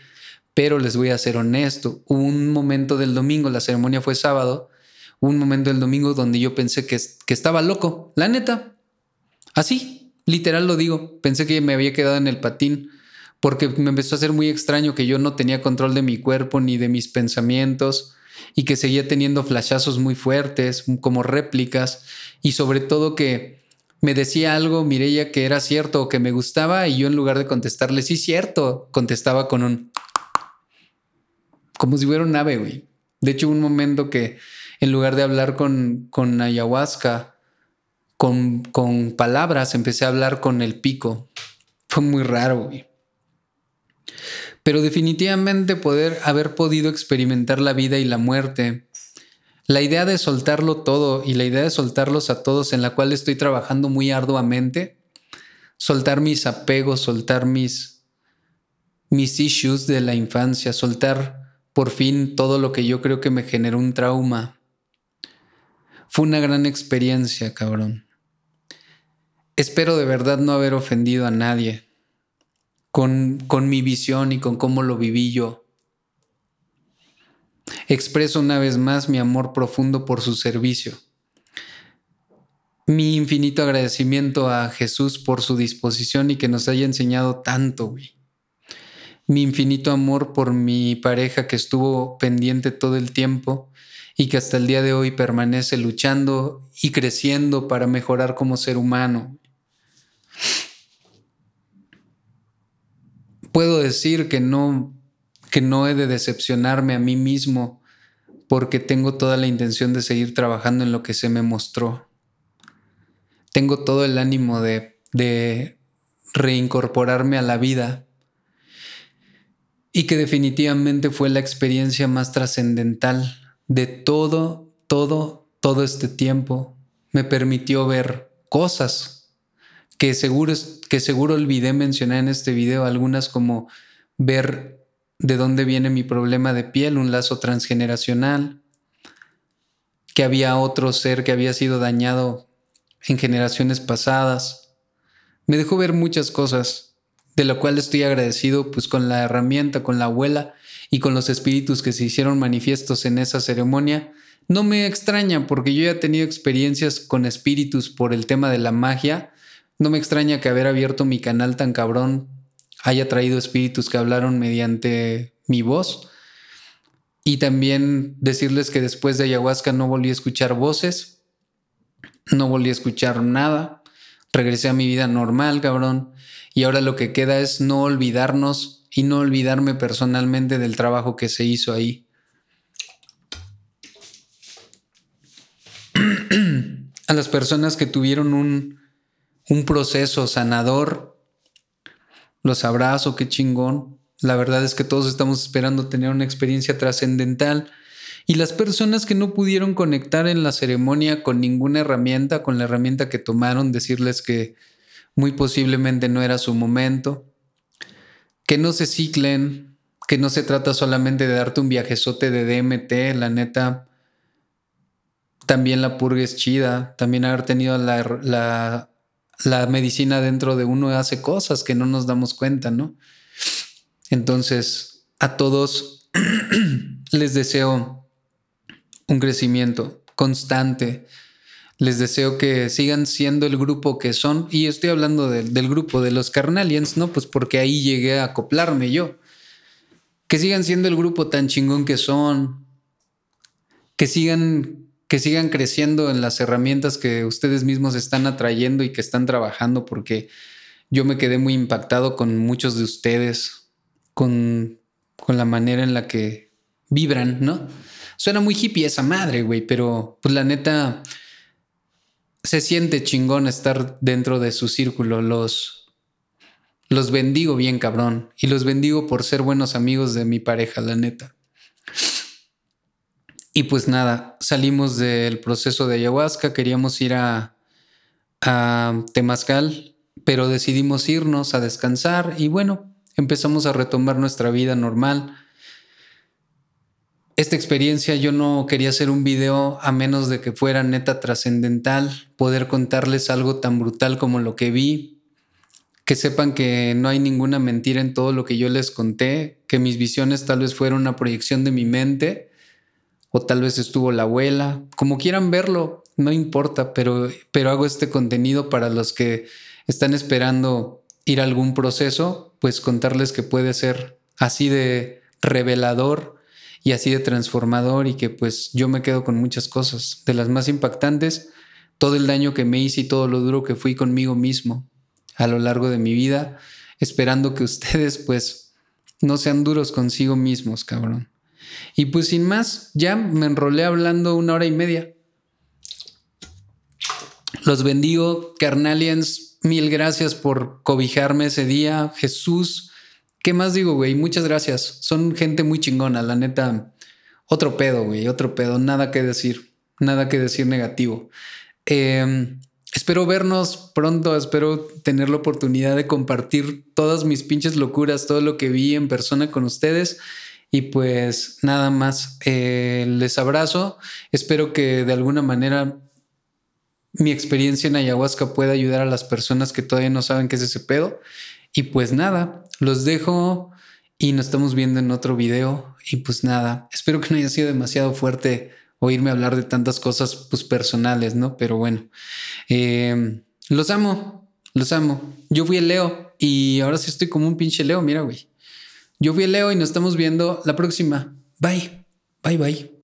Speaker 1: pero les voy a ser honesto, un momento del domingo, la ceremonia fue sábado, un momento del domingo donde yo pensé que, que estaba loco, la neta, así, literal lo digo, pensé que me había quedado en el patín porque me empezó a ser muy extraño que yo no tenía control de mi cuerpo ni de mis pensamientos y que seguía teniendo flashazos muy fuertes, como réplicas, y sobre todo que me decía algo Mireya que era cierto o que me gustaba y yo en lugar de contestarle sí cierto, contestaba con un como si fuera un ave, güey. De hecho, un momento que en lugar de hablar con, con ayahuasca, con, con palabras, empecé a hablar con el pico. Fue muy raro, güey. Pero definitivamente poder haber podido experimentar la vida y la muerte, la idea de soltarlo todo y la idea de soltarlos a todos en la cual estoy trabajando muy arduamente, soltar mis apegos, soltar mis, mis issues de la infancia, soltar por fin todo lo que yo creo que me generó un trauma. Fue una gran experiencia, cabrón. Espero de verdad no haber ofendido a nadie con, con mi visión y con cómo lo viví yo. Expreso una vez más mi amor profundo por su servicio. Mi infinito agradecimiento a Jesús por su disposición y que nos haya enseñado tanto, Mi infinito amor por mi pareja que estuvo pendiente todo el tiempo y que hasta el día de hoy permanece luchando y creciendo para mejorar como ser humano. puedo decir que no, que no he de decepcionarme a mí mismo porque tengo toda la intención de seguir trabajando en lo que se me mostró. Tengo todo el ánimo de, de reincorporarme a la vida y que definitivamente fue la experiencia más trascendental de todo, todo, todo este tiempo. Me permitió ver cosas que seguro, que seguro olvidé mencionar en este video, algunas como ver de dónde viene mi problema de piel, un lazo transgeneracional, que había otro ser que había sido dañado en generaciones pasadas. Me dejó ver muchas cosas, de lo cual estoy agradecido pues con la herramienta, con la abuela y con los espíritus que se hicieron manifiestos en esa ceremonia. No me extraña porque yo ya he tenido experiencias con espíritus por el tema de la magia no me extraña que haber abierto mi canal tan cabrón haya traído espíritus que hablaron mediante mi voz. Y también decirles que después de ayahuasca no volví a escuchar voces, no volví a escuchar nada, regresé a mi vida normal, cabrón. Y ahora lo que queda es no olvidarnos y no olvidarme personalmente del trabajo que se hizo ahí. a las personas que tuvieron un un proceso sanador. Los abrazo, qué chingón. La verdad es que todos estamos esperando tener una experiencia trascendental. Y las personas que no pudieron conectar en la ceremonia con ninguna herramienta, con la herramienta que tomaron, decirles que muy posiblemente no era su momento, que no se ciclen, que no se trata solamente de darte un viajezote de DMT, la neta, también la purga es chida, también haber tenido la, la la medicina dentro de uno hace cosas que no nos damos cuenta, ¿no? Entonces, a todos les deseo un crecimiento constante. Les deseo que sigan siendo el grupo que son. Y estoy hablando del grupo de los Carnalians, ¿no? Pues porque ahí llegué a acoplarme yo. Que sigan siendo el grupo tan chingón que son. Que sigan que sigan creciendo en las herramientas que ustedes mismos están atrayendo y que están trabajando, porque yo me quedé muy impactado con muchos de ustedes, con, con la manera en la que vibran, ¿no? Suena muy hippie esa madre, güey, pero pues la neta se siente chingón estar dentro de su círculo. Los, los bendigo bien, cabrón. Y los bendigo por ser buenos amigos de mi pareja, la neta. Y pues nada, salimos del proceso de ayahuasca, queríamos ir a, a Temazcal, pero decidimos irnos a descansar y bueno, empezamos a retomar nuestra vida normal. esta experiencia yo no quería hacer un video a menos de que fuera neta trascendental, poder contarles algo tan brutal como lo que vi, que sepan que no hay ninguna mentira en todo lo que yo les conté, que mis visiones tal vez fueron una proyección de mi mente, o tal vez estuvo la abuela, como quieran verlo, no importa, pero, pero hago este contenido para los que están esperando ir a algún proceso, pues contarles que puede ser así de revelador y así de transformador y que pues yo me quedo con muchas cosas, de las más impactantes, todo el daño que me hice y todo lo duro que fui conmigo mismo a lo largo de mi vida, esperando que ustedes pues no sean duros consigo mismos, cabrón. Y pues sin más, ya me enrolé hablando una hora y media. Los bendigo, carnalians. Mil gracias por cobijarme ese día. Jesús, ¿Qué más digo, güey? Muchas gracias. Son gente muy chingona, la neta. Otro pedo, güey, otro pedo. Nada que decir, nada que decir negativo. Em, espero vernos pronto, espero tener la oportunidad de compartir todas mis pinches locuras, todo lo que vi en persona con ustedes. Y pues nada más, eh, les abrazo. Espero que de alguna manera mi experiencia en ayahuasca pueda ayudar a las personas que todavía no saben qué es ese pedo. Y pues nada, los dejo y nos estamos viendo en otro video. Y pues nada, espero que no haya sido demasiado fuerte oírme hablar de tantas cosas pues personales, ¿no? Pero bueno, eh, los amo, los amo. Yo fui el Leo y ahora sí estoy como un pinche Leo, mira, güey. Yo fui Leo y nos estamos viendo la próxima. Bye, bye, bye.